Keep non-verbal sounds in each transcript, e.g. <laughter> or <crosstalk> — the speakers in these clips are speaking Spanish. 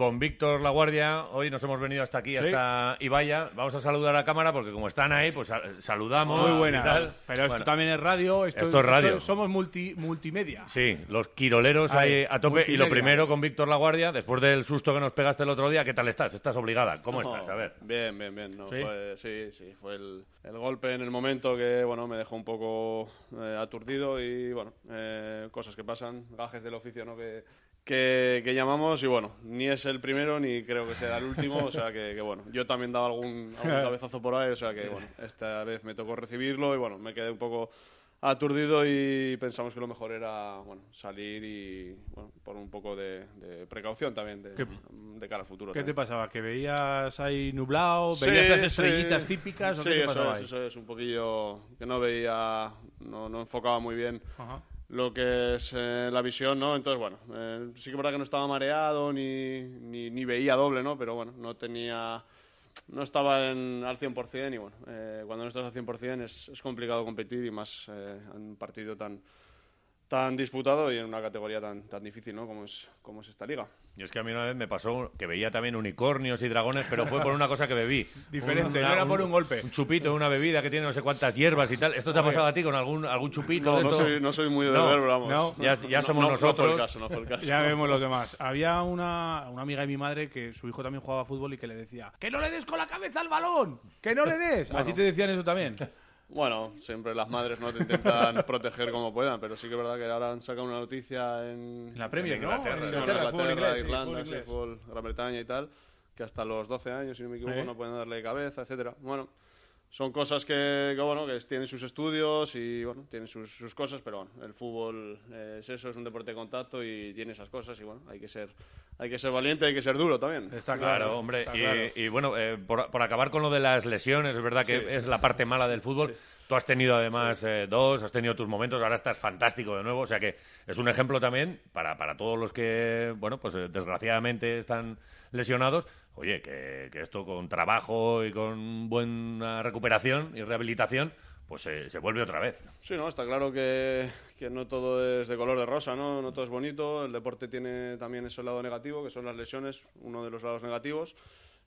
Con Víctor La Guardia, hoy nos hemos venido hasta aquí, hasta Ibaya. Vamos a saludar a la cámara porque como están ahí, pues sal- saludamos. Muy y buena. tal. Pero esto Bueno, también es radio. Esto, Esto es radio. somos multi, multimedia. Sí, los quiroleros Ahí, ahí a tope. Y lo primero con Víctor La Guardia, después del susto que nos pegaste el otro día, ¿qué tal estás? ¿Estás obligada? ¿Cómo No, estás? A ver. Bien, bien, bien. No, ¿Sí? Fue, sí, sí, fue el, el golpe en el momento que, bueno, me dejó un poco eh, aturdido y, bueno, eh, cosas que pasan, gajes del oficio, ¿no? Que, que, que llamamos y, bueno, ni el primero ni creo que sea el último, o sea que, que, bueno, yo también daba algún, algún cabezazo por ahí, o sea que, bueno, esta vez me tocó recibirlo y, bueno, me quedé un poco aturdido y pensamos que lo mejor era, bueno, salir y, bueno, por un poco de, de precaución también de, ¿Qué- de cara al futuro. ¿Qué te también. pasaba? ¿Que veías ahí nublado? Sí, ¿Veías las sí. estrellitas típicas? ¿o Sí, qué te eso es, eso es, un poquillo que no veía, no, no enfocaba muy bien Ajá. Lo que es eh, la visión, ¿no? Entonces, bueno, eh, sí que es verdad que no estaba mareado ni, ni, ni veía doble, ¿no? Pero bueno, no tenía, no estaba en, al 100% y bueno, eh, cuando no estás al 100% es, es complicado competir y más eh, en un partido tan tan disputado y en una categoría tan, tan difícil, ¿no? Como es, como es esta liga. Y es que a mí una vez me pasó que veía también unicornios y dragones, pero fue por una cosa que bebí. <laughs> Diferente, Una- no era por un golpe. Un chupito, una bebida que tiene no sé cuántas hierbas y tal. ¿Esto te ha pasado a ti con algún, algún chupito? No, de no esto? soy, no soy muy de No, beber, vamos. no, ya- ya somos no- No fue nosotros. el caso, no fue el caso. Ya vemos los demás. Había una, una amiga de mi madre que su hijo también jugaba fútbol y que le decía ¡Que no le des con la cabeza al balón! ¡Que no le des! ¿A Bueno. ti te decían eso también? <laughs> Bueno, siempre las madres no te intentan <laughs> proteger como puedan, pero sí que es verdad que ahora han sacado una noticia en, la Premier, En ¿no? Inglaterra, En sí, Inglaterra, fútbol Inglaterra, inglés, Irlanda, sí, fútbol Gran Bretaña y tal, que hasta los 12 años, si no me equivoco, Sí. no pueden darle cabeza, etcétera. Bueno, son cosas que, que, bueno, que tienen sus estudios y bueno, tienen sus, sus cosas, pero bueno, el fútbol eh, es eso, es un deporte de contacto y tiene esas cosas y bueno, hay que ser, hay que ser valiente, hay que ser duro también. Está Claro, claro, hombre. está Y, claro. y bueno, eh, por, por acabar con lo de las lesiones, es verdad que Sí. es la parte mala del fútbol. Tú has tenido además eh, dos, has tenido tus momentos, ahora estás fantástico de nuevo. O sea que es un ejemplo también para, para todos los que, bueno, pues eh, desgraciadamente están lesionados. Oye, que, que esto con trabajo y con buena recuperación y rehabilitación, pues eh, se vuelve otra vez. Sí, no, está claro que, que no todo es de color de rosa, ¿no? No todo es bonito. El deporte tiene también ese lado negativo, que son las lesiones, uno de los lados negativos.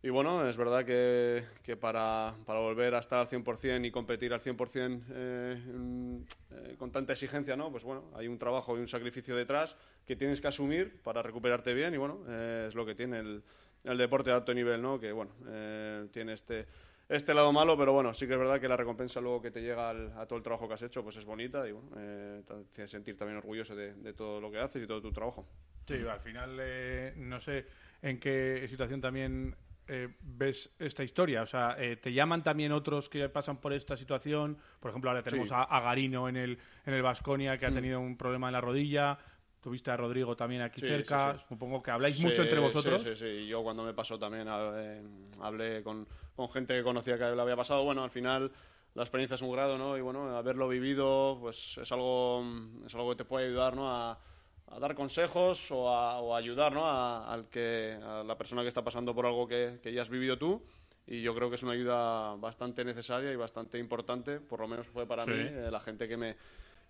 Y bueno, es verdad que, que para, para volver a estar al 100% y competir al 100% eh, en- eh, con tanta exigencia, ¿no? Pues bueno, hay un trabajo y un sacrificio detrás que tienes que asumir para recuperarte bien y bueno, eh, es lo que tiene el, el deporte de alto nivel, ¿no? Que bueno, eh, tiene este este lado malo, pero bueno, sí que es verdad que la recompensa luego que te llega al- a todo el trabajo que has hecho, pues es bonita y bueno, eh, te hace sentir también orgulloso de, de todo lo que haces y todo tu trabajo. Sí, al final eh, no sé en qué situación también eh, ves esta historia. O sea, eh, ¿te llaman también otros que pasan por esta situación? Por ejemplo, ahora tenemos Sí. a, a Garino en el, en el Vasconia que ha tenido un problema en la rodilla. Tuviste a Rodrigo también aquí Sí, cerca. sí, sí. Supongo que habláis Sí, mucho entre sí, vosotros. Sí, sí, Y Yo cuando me pasó también eh, hablé con, con gente que conocía que le había pasado. Bueno, al final la experiencia es un grado, ¿no? Y bueno, haberlo vivido, pues es algo, es algo que te puede ayudar, ¿no? A, a dar consejos o a, o a ayudar, ¿no? A, al que, a la persona que está pasando por algo que, que ya has vivido tú. Y yo creo que es una ayuda bastante necesaria y bastante importante, por lo menos fue para Sí. mí, eh, la gente que me,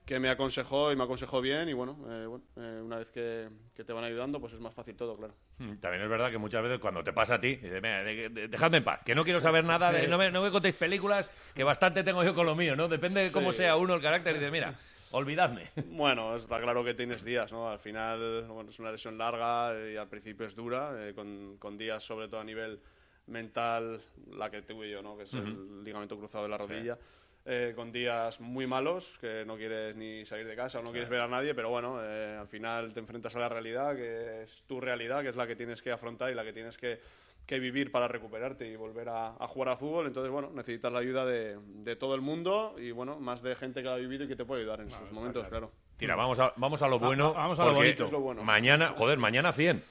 que me aconsejó y me aconsejó bien y bueno, eh, bueno, eh, una vez que, que te van ayudando pues es más fácil todo, claro. Mm, También es verdad que muchas veces cuando te pasa a ti, dices, "Mira, de- de- dejadme en paz, que no quiero saber nada, de- <laughs> no, me, no me contéis películas, que bastante tengo yo con lo mío, ¿no? Depende de cómo Sí. sea uno el carácter, y dices, mira, olvidadme. <laughs> Bueno, está claro que tienes días, ¿no? Al final bueno, es una lesión larga y al principio es dura, eh, con, con días sobre todo a nivel mental, la que tuve yo, ¿no? Que es el ligamento cruzado de la rodilla. Eh, con días muy malos, que no quieres ni salir de casa o no quieres ver a nadie, pero bueno, eh, al final te enfrentas a la realidad, que es tu realidad, que es la que tienes que afrontar y la que tienes que, que vivir para recuperarte y volver a, a jugar a fútbol. Entonces, bueno, necesitas la ayuda de, de todo el mundo y, bueno, más de gente que lo ha vivido y que te puede ayudar en sus momentos, claro. Tira, vamos a, vamos a lo bueno. vamos a lo bonito. Lo bueno. Mañana, joder, mañana 100.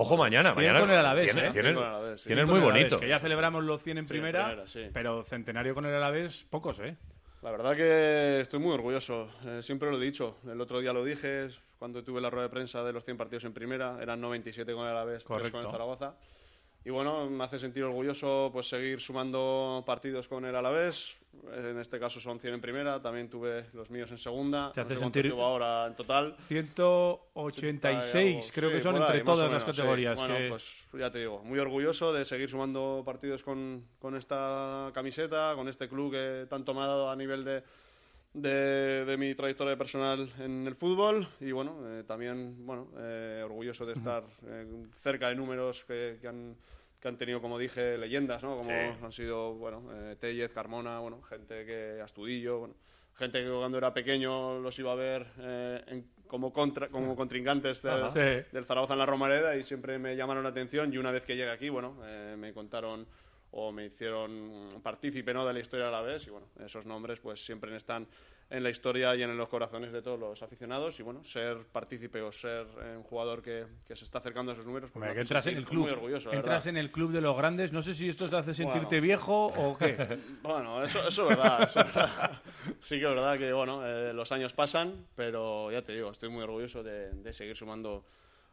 Ojo mañana, 100 mañana. con el Alavés, cien- ¿eh? cien- 100 con el Alavés, sí. cien es muy Alavés, bonito. Que ya celebramos los 100 en en primera, primera, sí. pero centenario con el Alavés, pocos, ¿eh? La verdad que estoy muy orgulloso. Eh, siempre lo he dicho. El otro día lo dije es cuando tuve la rueda de prensa de los 100 partidos en primera. Eran 97 con el Alavés, 3 con el Zaragoza. Y bueno, me hace sentir orgulloso pues seguir sumando partidos con el Alavés. En este caso son 100 en primera. También tuve los míos en segunda. Te No hace sé cuántos sentir- llevo ahora en total. 186, creo Sí, que son entre ahí, más todas o las menos, sí. categorías. Bueno, que- pues ya te digo, muy orgulloso de seguir sumando partidos con, con esta camiseta, con este club que tanto me ha dado a nivel de, de, de mi trayectoria personal en el fútbol y bueno, eh, también bueno, eh, orgulloso de estar eh, cerca de números que, que han que han tenido, como dije, leyendas, ¿no? Como Sí. han sido, bueno, eh, Tellez, Carmona, bueno, gente que Astudillo, bueno, gente que cuando era pequeño los iba a ver eh, en- como contra, como contrincantes del. Sí. del Zaragoza en la Romareda y siempre me llamaron la atención y una vez que llegué aquí, bueno, eh, me contaron o me hicieron partícipe ¿no? de la historia a la vez y bueno, esos nombres pues siempre están en la historia y en los corazones de todos los aficionados y bueno, ser partícipe o ser eh, un jugador que, que se está acercando a esos números me que entras en el club. muy orgulloso, entras en el club de los grandes. No sé si esto te hace sentirte Bueno. viejo o qué. <laughs> Bueno, eso, eso es verdad, eso es verdad. Sí que es verdad que, bueno, eh, los años pasan, pero ya te digo, estoy muy orgulloso de, de seguir sumando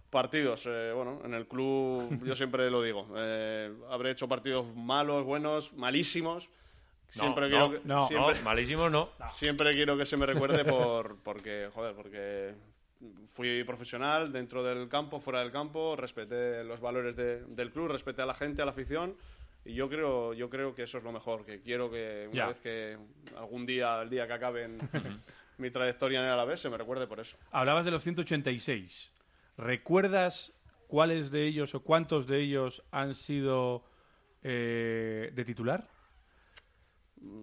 partidos. Eh, bueno, en el club, yo siempre lo digo, eh, habré hecho partidos malos, buenos, malísimos. Siempre no, quiero que, no, siempre, No, malísimo no. <laughs> siempre quiero que se me recuerde por, porque, joder, porque fui profesional dentro del campo, fuera del campo, respeté los valores de- del club, respeté a la gente, a la afición. Y yo creo, yo creo que eso es lo mejor, que quiero que una vez que algún día, el día que acabe en <laughs> mi trayectoria en el Alavés, se me recuerde por eso. Hablabas de los 186. ¿Recuerdas cuáles de ellos o cuántos de ellos han sido eh, de titular?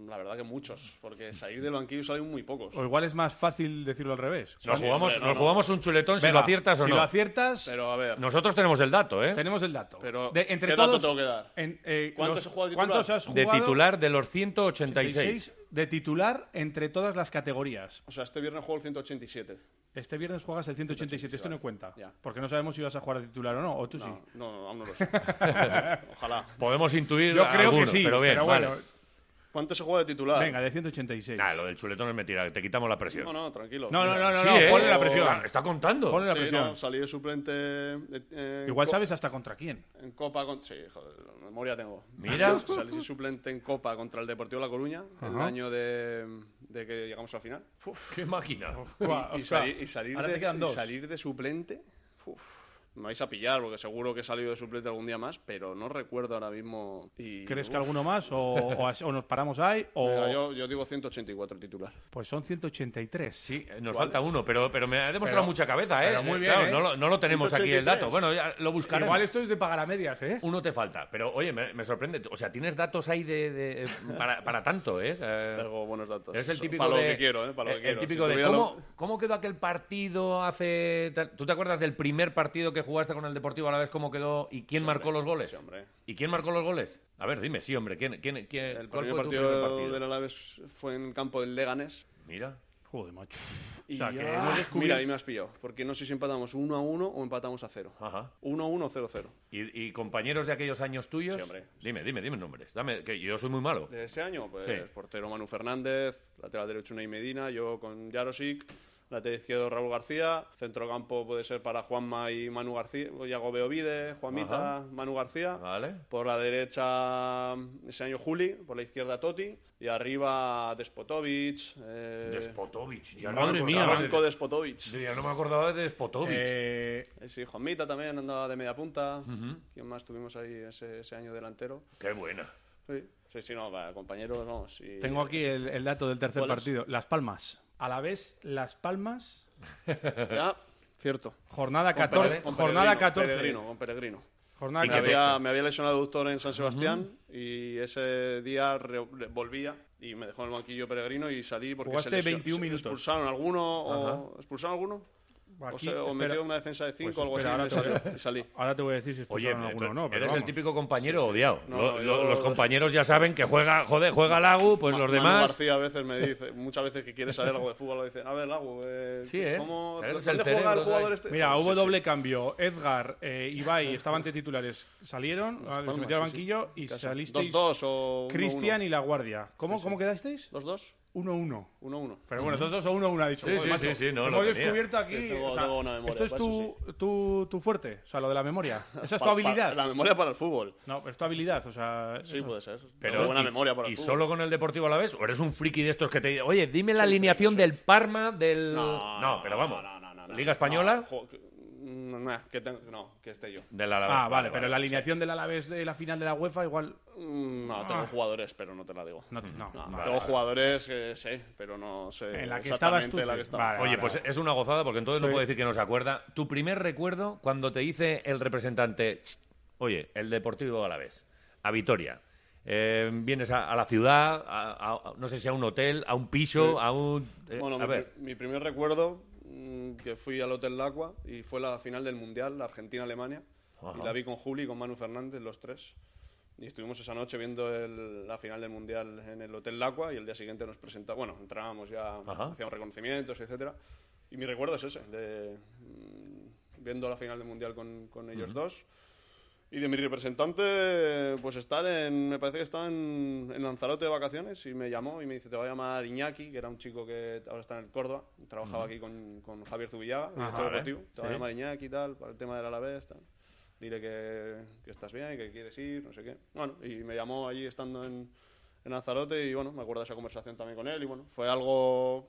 La verdad que muchos, porque salir del banquillo salen muy pocos. O igual es más fácil decirlo al revés. Nos, sí, jugamos, hombre, nos no. jugamos un chuletón si lo aciertas o si no. lo aciertas, Pero a ver, Nosotros tenemos el dato, ¿eh? tenemos el dato. Pero, De- entre ¿qué todos, dato tengo que dar? en- eh, ¿Cuántos los- has jugado de titular? ¿Cuántos has De titular los 186. 86 de titular entre todas las categorías. o sea, este viernes juego el 187. Este viernes juegas el 187, esto no cuenta. Ya. Porque no sabemos si vas a jugar de titular o no, o tú sí. No, no, aún no lo <laughs> sé. Ojalá. Podemos intuir Yo creo alguno, que sí, pero bien, bueno, ¿Cuánto se juega de titular? venga, de 186. Nah, lo del chuletón es mentira, te quitamos la presión. No, no, tranquilo. No, no, no, no, Sí, no, ¿eh? ponle la presión. Está, está contando. Ponle la Sí, presión. no, salí de suplente. eh, Igual sabes hasta contra quién. En Copa. Con... Sí, joder, memoria tengo. Mira. <laughs> Salí de suplente en Copa contra el Deportivo La Coruña, el año de, de que llegamos a la final. Qué máquina. Y, y salir, y salir ahora de, te quedan y dos. salir de suplente. uf, me vais a pillar porque seguro que he salido de suplente algún día más, pero no recuerdo ahora mismo. Y, ¿Crees que alguno más? O, o nos paramos ahí, <laughs> o... yo, yo digo 184 titular. Pues son 183. Sí, nos falta uno, pero, pero me ha demostrado Pero- mucha cabeza, ¿eh? pero muy Eh, bien, claro, ¿eh? No, lo, no lo tenemos aquí el 183. dato. Bueno, ya lo buscaremos. Igual esto es de pagar a medias, ¿eh? Uno te falta. Pero, oye, me, me sorprende. O sea, tienes datos ahí de, de- para, para tanto, ¿eh? Eh, Tengo buenos datos. Es el típico para lo de, que quiero, ¿eh? Para lo el- que el quiero. típico Si de tuviera ¿cómo, lo- cómo quedó aquel partido hace... ¿Tú te acuerdas del primer partido que jugaste con el Deportivo a la vez? ¿Cómo quedó? ¿Y quién Sí, marcó hombre. los goles? Sí, hombre. ¿Y quién marcó los goles? A ver, dime, sí, hombre. ¿Quién, quién, quién- El cuál primer fue tu partido, primer partido? del Alavés fue en el campo del Leganés. Mira. Joder, macho. Y O sea, que ah, hemos descubierto- Mira, ahí me has pillado. Porque no sé si empatamos 1 a 1 o empatamos a 0. Ajá. 1 a 1 o 0 a 0. ¿Y, y compañeros de aquellos años tuyos? Sí, hombre. Dime, dime, dime nombres. Dame, que yo soy muy malo. De ese año, pues Sí. portero Manu Fernández, lateral derecho Unai Medina, yo con Jarosic, lateral izquierdo Raúl García, centrocampo puede ser para Juanma y Manu García, o Yago Beovide, Juanmita, Ajá. Manu García. Vale. Por la derecha, ese año Juli, por la izquierda Totti, y arriba Despotovic. Eh, Despotovic. Ya Madre mía. Despotovic. ya no me acordaba de Despotovic. Eh, Eh, Sí, Juanmita también andaba de media punta. ¿Quién más tuvimos ahí ese, ese año delantero? Qué buena. Sí, sí, sí, no, compañeros, vamos. y- tengo aquí el, el dato del tercer partido. Las Palmas. A la vez, Las Palmas, <laughs> Ya, cierto. jornada Con 14. Pere- con jornada Peregrino, 14. Peregrino, con Peregrino. Jornada ¿Y Me qué te- 14. había, me había lesionado el doctor en San Sebastián y ese día volvía y me dejó en el banquillo Peregrino y salí porque Jugaste se lesio- 21 se- minutos. ¿Expulsaron alguno? O, ¿Expulsaron alguno? O, sea, o metió una defensa de 5 Pues o algo así ahora y te salí- y salí. Ahora te voy a decir si Oye, alguno o no. pero eres el típico compañero Sí, sí. odiado. No, Lo- no, lo- yo- los compañeros ya saben que juega, joder, juega Lagu, pues Ma- los Manu demás... García a veces me dice, <laughs> muchas veces que quiere saber algo de fútbol, lo dicen, a ver, Lagu, eh, Sí, ¿eh? ¿cómo, ¿dónde el juega cerebro el jugador este? Mira, hubo sí, sí. doble cambio. Edgar, eh, Ibai estaban de titulares. Salieron, Las ah, se metieron al banquillo y salisteis 2-2 o 1-1. Cristian y La Guardia. ¿Cómo, ¿cómo quedasteis? 2-2, 1-1. 1-1. Pero bueno, 2-2 o 1-1 ha dicho. Sí, sí, macho, sí, sí, no, lo Hemos tenía. descubierto aquí. Sí, tengo- o sea, tengo una memoria, esto es tu, tu, tu fuerte, o sea, lo de la memoria. <laughs> Esa es tu habilidad. la memoria para el fútbol. No, es tu habilidad, o sea. Sí, eso. puede ser. Pero Tengo buena y, memoria para el ¿Y fútbol. solo con el Deportivo a la vez? ¿O eres un friki de estos que te dicen, oye, dime la Soy alineación friki, del Parma, del... No, pero vamos. no, no, no, no. ¿Liga Española? No, jo- que- mm, nah, que tengo- no, que esté yo. Del Alavés. Ah, vale, pero la alineación del Alavés de la final de la UEFA igual. Mm, No, tengo Ah. jugadores, pero no te la digo. No, no, No, vale, tengo vale. jugadores que sé, pero no sé En la que estabas exactamente tú, la sí. que estaba. Vale, Oye, vale, pues vale. es una gozada porque entonces no Sí. puede decir que no se acuerda. Tu primer recuerdo cuando te dice el representante, "Ch, oye, el Deportivo a la vez, a Vitoria. Eh, vienes a, a la ciudad, a, a- no sé si a un hotel, a un piso, Sí. a un... eh, Bueno, a mi, ver, mi primer recuerdo que fui al Hotel Lacua y fue la final del Mundial, la Argentina-Alemania. Y la vi con Juli y con Manu Fernández, los tres. Y estuvimos esa noche viendo el- la final del Mundial en el Hotel Lacua y el día siguiente nos presentamos, bueno, entrábamos ya, Ajá. hacíamos reconocimientos, etcétera. Y mi recuerdo es ese, de mm, viendo la final del Mundial con, con ellos dos. Y de mi representante, pues estar en, me parece que estaba en, en Lanzarote de vacaciones y me llamó y me dice, te va a llamar Iñaki, que era un chico que ahora está en el Córdoba, trabajaba aquí con, con Javier Zubillaga, director deportivo, te va a Sí. llamar Iñaki y tal, para el tema del Alavés, tal. Dile que, que estás bien, que quieres ir, no sé qué. Bueno, y me llamó allí estando en, en Lanzarote y bueno, me acuerdo de esa conversación también con él y bueno, fue algo...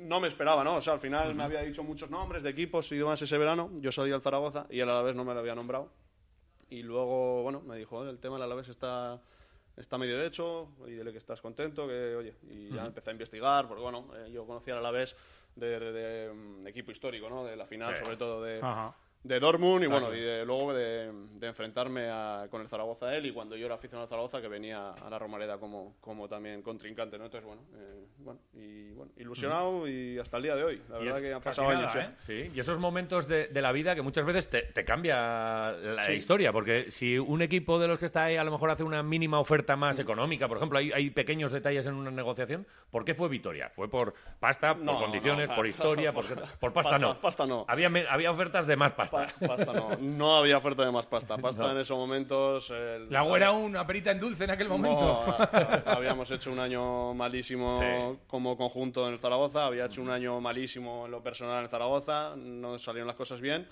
No me esperaba, ¿no? O sea, al final me había dicho muchos nombres de equipos y demás ese verano. Yo salí al Zaragoza y él a la vez no me lo había nombrado. Y luego, bueno, me dijo, "Oye, el tema del Alavés está, está medio hecho, y dile que estás contento, que, oye, y ya empecé a investigar, porque, bueno, eh, yo conocía al Alavés de, de- de, mm, equipo histórico, ¿no? De la final, Sí. sobre todo de. De Dortmund, y Claro. bueno, y de- luego de, de enfrentarme a- con el Zaragoza él, y cuando yo era aficionado al Zaragoza, que venía a la Romareda como, como también contrincante, ¿no? Entonces, bueno, eh, bueno, y, bueno, ilusionado y hasta el día de hoy. La Y verdad es que han pasado nada, años. ¿eh? Sí, y esos momentos de, de la vida que muchas veces te, te cambia la Sí. historia, porque si un equipo de los que está ahí a lo mejor hace una mínima oferta más económica, por ejemplo, hay, hay pequeños detalles en una negociación, ¿por qué fue Vitoria? ¿Fue por pasta, por No, condiciones, no, por historia, <laughs> por, por pasta, Pasta- no? pasta no. Había, había ofertas de más pasta. Pa- <laughs> pasta no, no había oferta de más pasta. Pasta No. en esos momentos. el- La güera una perita en dulce en aquel momento. No, habíamos hecho un año malísimo Sí. como conjunto en el Zaragoza, había hecho un año malísimo en lo personal en el Zaragoza, no salieron las cosas bien,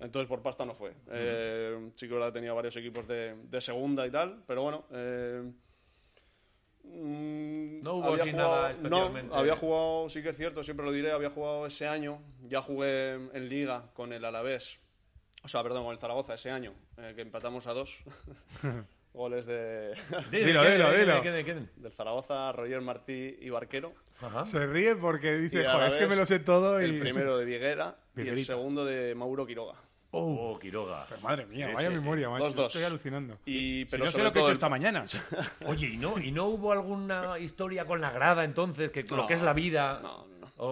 entonces por pasta no fue. Eh, sí que tenía varios equipos de, de segunda y tal, pero bueno. eh, No hubo había así jugado- nada especialmente- No, había jugado, sí que es cierto, siempre lo diré, había jugado ese año, ya jugué en Liga con el Alavés, o sea, perdón, con el Zaragoza ese año, eh, que empatamos a dos. <laughs> <laughs> Goles de, Dilo, <laughs> dilo, dilo. ¿Qué- qué- qué- del Zaragoza, Roger Martí y Barquero. Ajá. Se ríe porque dice, joder, es que me lo sé todo y... El primero de Viguera y el segundo de Mauro Quiroga. Oh, Quiroga. Pero madre mía, Sí, vaya sí, sí. memoria, macho. Dos, dos. Estoy alucinando. Y, Si pero no sé lo que he hecho el- esta mañana. <laughs> Oye, ¿y no, ¿y no hubo alguna historia con la grada entonces? Que, lo que es la vida. no, no. O,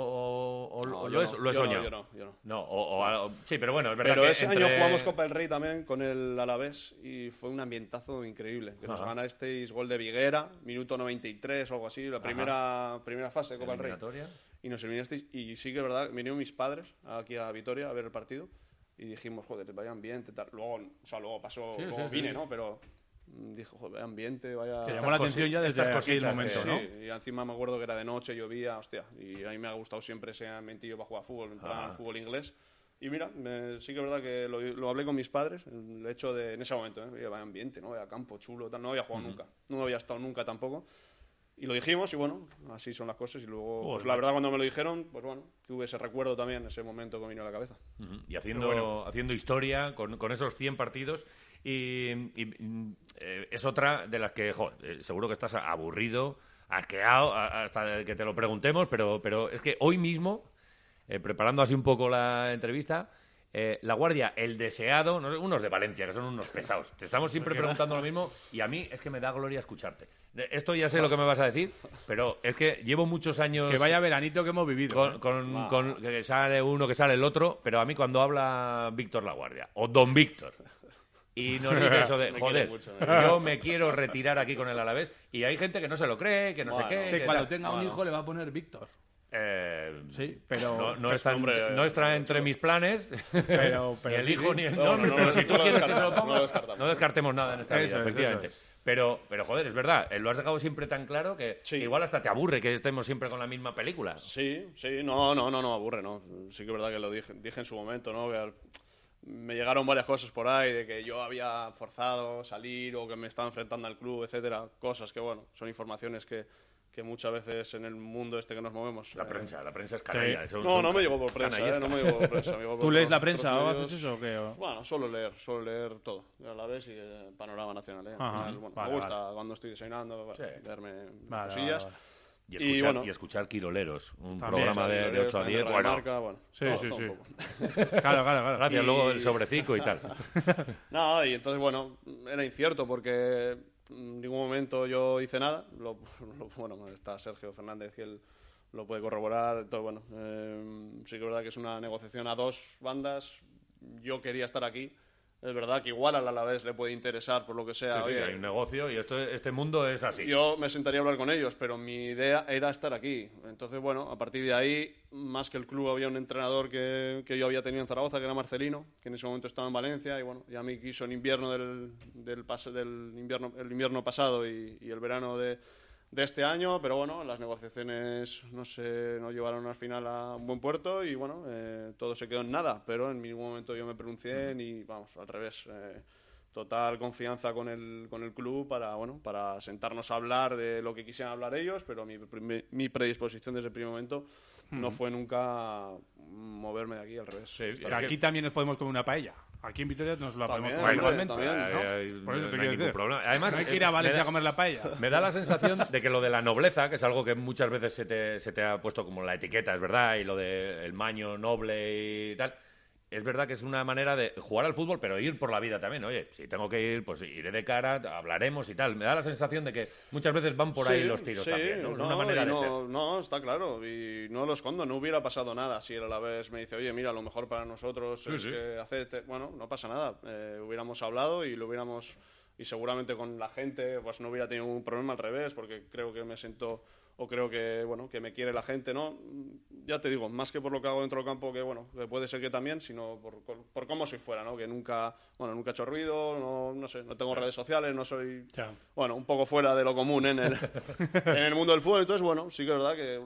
o- o- lo, es- no, lo he yo no, soñado. yo no, yo no. No, o, sí, pero bueno, es verdad Pero que ese entre- año jugamos Copa del Rey también con el Alavés y fue un ambientazo increíble. Que nos Ajá. ganasteis gol de Viguera, minuto 93 o algo así, la primera, primera fase de Copa del Rey. Y nos eliminasteis. Y sí que es verdad, vinieron mis padres aquí a Vitoria a ver el partido y dijimos, joder, vaya ambiente, tal. Luego, o sea, luego pasó, Sí, luego sí, vine, sí. ¿no? Pero mm, dijo, joder, vaya ambiente, vaya... Estas llamó la atención ya desde aquel momento, que- ¿no? Sí, y encima me acuerdo que era de noche, llovía, hostia, y a mí me ha gustado siempre ese ambientillo para jugar fútbol, en plan Ah. fútbol inglés. Y mira, me- sí que es verdad que lo, lo hablé con mis padres, el hecho de, en ese momento, ¿eh? Vaya ambiente, ¿no? Vaya campo chulo, tal, no había jugado nunca, no había estado nunca tampoco. Y lo dijimos y bueno, así son las cosas y luego, Joder, pues la verdad cuando me lo dijeron, pues bueno, tuve ese recuerdo también, ese momento que me vino a la cabeza. Y haciendo, haciendo historia con, con esos 100 partidos. Y, y, eh, es otra de las que, jo, eh, seguro que estás aburrido, asqueado, a- hasta que te lo preguntemos, pero, pero es que hoy mismo, eh, preparando así un poco la entrevista, eh, La Guardia, el deseado, no sé, unos de Valencia, que son unos pesados. Te estamos siempre preguntando lo mismo y a mí es que me da gloria escucharte. Esto ya sé lo que me vas a decir, pero es que llevo muchos años Que vaya veranito que hemos vivido. con, ¿eh? con- con- que sale uno, que sale el otro, pero a mí cuando habla Víctor La Guardia o Don Víctor y nos dice eso de, <laughs> Me joder, mucho, me yo me quiero retirar aquí con el Alavés y hay gente que no se lo cree, que no Bueno, sé qué. Este que cuando tal. tenga un Bueno. hijo le va a poner Víctor. Eh, Sí, pero... no, no está, hombre, no está eh, entre mis planes, <laughs> Pero- pero <laughs> ni el sí, hijo sí. ni el No, nombre, no, no, si tú no lo quieres que se lo descartamos, ponga, no no descartemos nada en esta Eso vida, es, efectivamente. eso es. Pero, pero joder, es verdad, eh, lo has dejado siempre tan claro que, Sí. que igual hasta te aburre que estemos siempre con la misma película. Sí, sí, no, no, no, no, aburre, no. Sí que es verdad que lo dije, dije en su momento, ¿no? Que al- me llegaron varias cosas por ahí de que yo había forzado salir o que me estaba enfrentando al club, etcétera. Cosas que, bueno, son informaciones que, que muchas veces en el mundo este que nos movemos... La eh, prensa, la prensa es canalla. Sí. son- No, son no me llegó por prensa, canallesca. ¿eh? No me llegó por prensa. me llegó <laughs> por ¿Tú lees la prensa o medios. haces eso o qué? O- Bueno, suelo leer, suelo leer todo. A la vez y el panorama nacional, ¿eh? Al Ajá, final, bueno, vale, me gusta cuando estoy bueno, Sí. verme Vale, cosillas. vale, vale. Y escuchar, y bueno. escuchar Quiroleros, un También. programa de, de 8 a 10. También Bueno, Marca, bueno, Sí, todo, sí, todo sí. <laughs> Claro, claro, claro. gracias, Y- luego el sobrecico y tal. <laughs> No, y entonces, bueno, era incierto porque en ningún momento yo hice nada. Lo- lo- bueno, está Sergio Fernández y él lo puede corroborar. Entonces, bueno, eh, sí que es verdad que es una negociación a dos bandas. Yo quería estar aquí. Es verdad que igual al Alavés le puede interesar por lo que sea. Sí, hay un negocio y esto, este mundo es así. yo me sentaría a hablar con ellos, pero mi idea era estar aquí. Entonces, bueno, a partir de ahí, más que el club, había un entrenador que, que yo había tenido en Zaragoza, que era Marcelino, que en ese momento estaba en Valencia, y bueno, ya me quiso en invierno del, del, del invierno, el invierno pasado y, y el verano de, de este año, pero bueno, las negociaciones no se no llevaron al final a un buen puerto y bueno, eh, todo se quedó en nada, pero en ningún momento yo me pronuncié ni, vamos, al revés. eh, total confianza con el, con el club para, bueno, para sentarnos a hablar de lo que quisieran hablar ellos, pero mi, mi- mi predisposición desde el primer momento no fue nunca moverme de aquí, al revés. Sí, Que aquí también nos podemos comer una paella. Aquí en Vitoria nos la También, podemos comer igualmente. Por eso no te hay quiero ningún decir. problema. Además, no hay que eh, ir a me Valencia da- a comer la paella. Me da la sensación de que lo de la nobleza, que es algo que muchas veces se te, se te ha puesto como la etiqueta, es verdad, y lo del maño noble y tal, es verdad que es una manera de jugar al fútbol, pero ir por la vida también. Oye, si tengo que ir, pues iré de cara, hablaremos y tal. Me da la sensación de que muchas veces van por ahí los tiros sí, también, ¿no? Es no, una manera de no, ser. No, está claro. Y no lo escondo. No hubiera pasado nada si él a la vez me dice, oye, mira, lo mejor para nosotros es que hacete... Bueno, no pasa nada. Eh, hubiéramos hablado y lo hubiéramos... Y seguramente con la gente pues no hubiera tenido ningún problema al revés, porque creo que me siento... O creo que, bueno, que me quiere la gente, ¿no? Ya te digo, más que por lo que hago dentro del campo, que, bueno, que puede ser que también, sino por, por, cómo soy fuera, ¿no? Que nunca, bueno, nunca he hecho ruido, no, no sé, no tengo redes sociales, no soy bueno, un poco fuera de lo común en el, <laughs> en el mundo del fútbol. Entonces, bueno, sí que es verdad que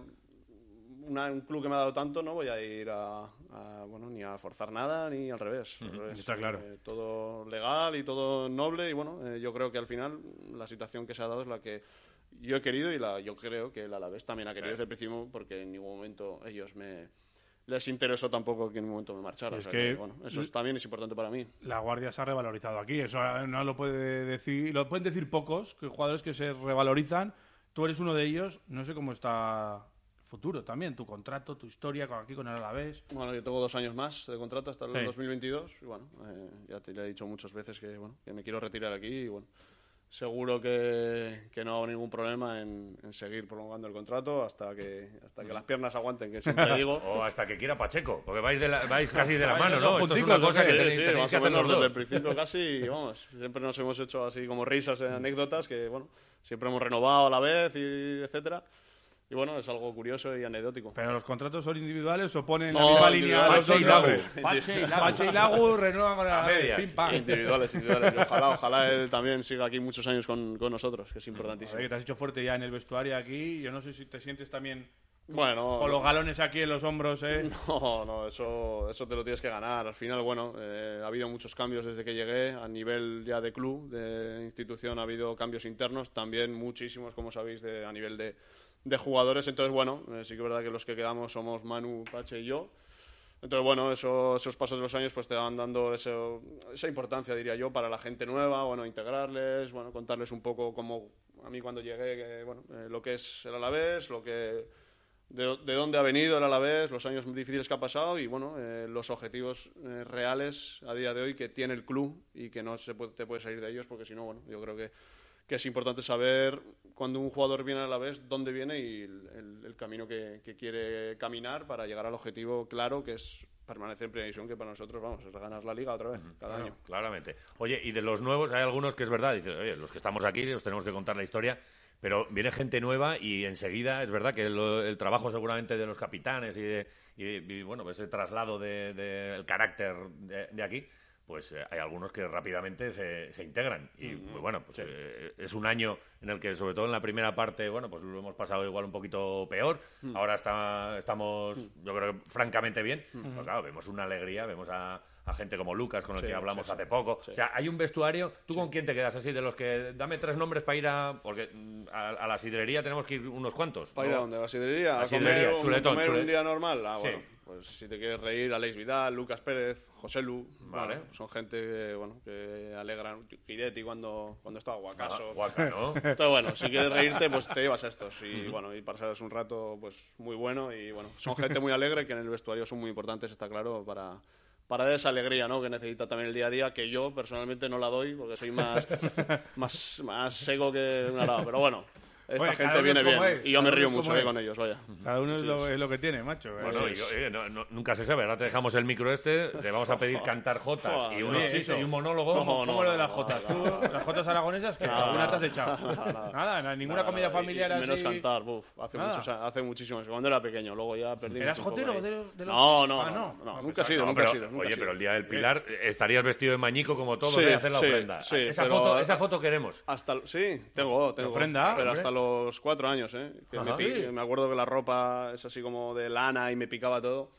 una- un club que me ha dado tanto no voy a ir a, a, bueno, ni a forzar nada ni al revés. Al revés. está claro. Eh, todo legal y todo noble y bueno, eh, yo creo que al final la situación que se ha dado es la que yo he querido y la yo creo que el Alavés también ha querido desde el principio porque en ningún momento ellos me les interesó tampoco que en ningún momento me marchara. Es O sea que- que, bueno, eso es- también es importante para mí. La Guardia se ha revalorizado aquí. Eso no lo puede decir, lo pueden decir pocos, que jugadores que se revalorizan. Tú eres uno de ellos. No sé cómo está el futuro también, tu contrato, tu historia con aquí con el Alavés. Bueno, yo tengo dos años más de contrato hasta el Sí. 2022 y bueno, eh, ya te lo he dicho muchas veces que, bueno, que me quiero retirar aquí y bueno, seguro que, que no hago ningún problema en, en seguir prolongando el contrato hasta que hasta que las piernas aguanten, que siempre <laughs> digo. O hasta que quiera Pacheco, porque vais, de la- vais casi de la mano, ¿no? Esto es junticos, una cosa ¿o que tenéis, Sí, tenéis más que o menos desde el principio casi, y vamos, siempre nos hemos hecho así como risas, eh, <laughs> anécdotas que, bueno, siempre hemos renovado a la vez y etcétera. Y bueno, es algo curioso y anecdótico. Pero los contratos son individuales o ponen No, la misma línea individuales, los dos Pache y Lagu. nombres? Pache y Lagu. Pache y Lagu renuevan con el A Alavés. medias. Pim, pam. Individuales, individuales. <laughs> Ojalá, ojalá él también siga aquí muchos años con, con nosotros, que es importantísimo. Joder, que te has hecho fuerte ya en el vestuario aquí. Yo no sé si te sientes también Bueno, con los galones aquí en los hombros, ¿eh? <laughs> No, no, eso, eso te lo tienes que ganar. Al final, bueno, eh, ha habido muchos cambios desde que llegué. A nivel ya de club, de institución, ha habido cambios internos. También muchísimos, como sabéis, de, a nivel de, de jugadores. Entonces, bueno, eh, sí que es verdad que los que quedamos somos Manu, Pache y yo. Entonces, bueno, eso- esos pasos de los años pues te van dando esa importancia, diría yo, para la gente nueva, bueno, integrarles, bueno, contarles un poco cómo a mí cuando llegué, que, bueno, eh, lo que es el Alavés, lo que de, de dónde ha venido el Alavés, los años difíciles que ha pasado y bueno, eh, los objetivos reales a día de hoy que tiene el club y que no se puede, te puede salir de ellos porque si no, bueno, yo creo que, que es importante saber cuando un jugador viene a la vez dónde viene y el, el- el camino que, que quiere caminar para llegar al objetivo claro que es permanecer en primera división, que para nosotros, vamos, es ganar la liga otra vez, cada Claro, año. Claramente. Oye, y de los nuevos, hay algunos que es verdad, dices, oye, los que estamos aquí los tenemos que contar la historia, pero viene gente nueva y enseguida es verdad que lo- el trabajo seguramente de los capitanes y, de, y, y, bueno, ese traslado del de, el carácter de, de aquí, pues eh, hay algunos que rápidamente se, se integran. Y muy bueno, pues eh, es un año en el que, sobre todo en la primera parte, bueno, pues lo hemos pasado igual un poquito peor. Ahora está, estamos, yo creo que francamente bien. Pero claro, vemos una alegría, vemos a, a gente como Lucas, con el Sí, que hablamos sí, sí. hace poco. Sí. O sea, hay un vestuario. ¿Tú con quién te quedas así? De los que. Dame tres nombres para ir a. Porque mm, a, a la sidrería tenemos que ir unos cuantos. ¿Para ir a dónde? ¿A la sidrería? ¿A sidrería, comer, un- chuletón, comer chulet- un día normal? Ah, Sí. bueno, pues si te quieres reír, Alex Vidal, Lucas Pérez, José Lu, Vale. bueno, son gente que, bueno, que alegran. Guidetti cuando, cuando estaba Ah, Guacaso. Guaca, ¿no? <laughs> Entonces, bueno, si quieres reírte, pues te llevas estos. Y bueno, y pasarás un rato pues muy bueno. Y bueno, son gente muy alegre que en el vestuario son muy importantes, está claro, para, para dar esa alegría ¿no? que necesita también el día a día, que yo personalmente no la doy porque soy más, <laughs> más, más seco que un arado. Pero bueno, esta Oye, gente viene como bien. es, y yo me río mucho como eh, con ellos, vaya. Cada uno es, lo, es lo que tiene, macho. Bueno, Es- y, oye, no- no- nunca se sabe. Ahora te dejamos el micro este, te vamos a pedir <laughs> cantar jotas y unos oye, chistes eso. y un monólogo. ¿Cómo, No, cómo no, lo de las jotas? ¿Tú, las jotas aragonesas, que alguna te has echado? <laughs> nada, ninguna Nada, comida familiar y menos así. cantar, buf, hace, muchos, hace muchísimos. Cuando era pequeño, luego ya perdí ¿Eras jotero de los- de los- No, no, Ah, no, nunca he sido, nunca he sido. oye, pero el día del Pilar eh, estarías vestido de mañico como todo Sí, de hacer la ofrenda. esa, foto, esa foto queremos. Hasta, sí, tengo, tengo. ofrenda, pero hasta los cuatro años, ¿eh? Que me, Ajá. pi- Sí. me acuerdo que la ropa es así como de lana y me picaba todo.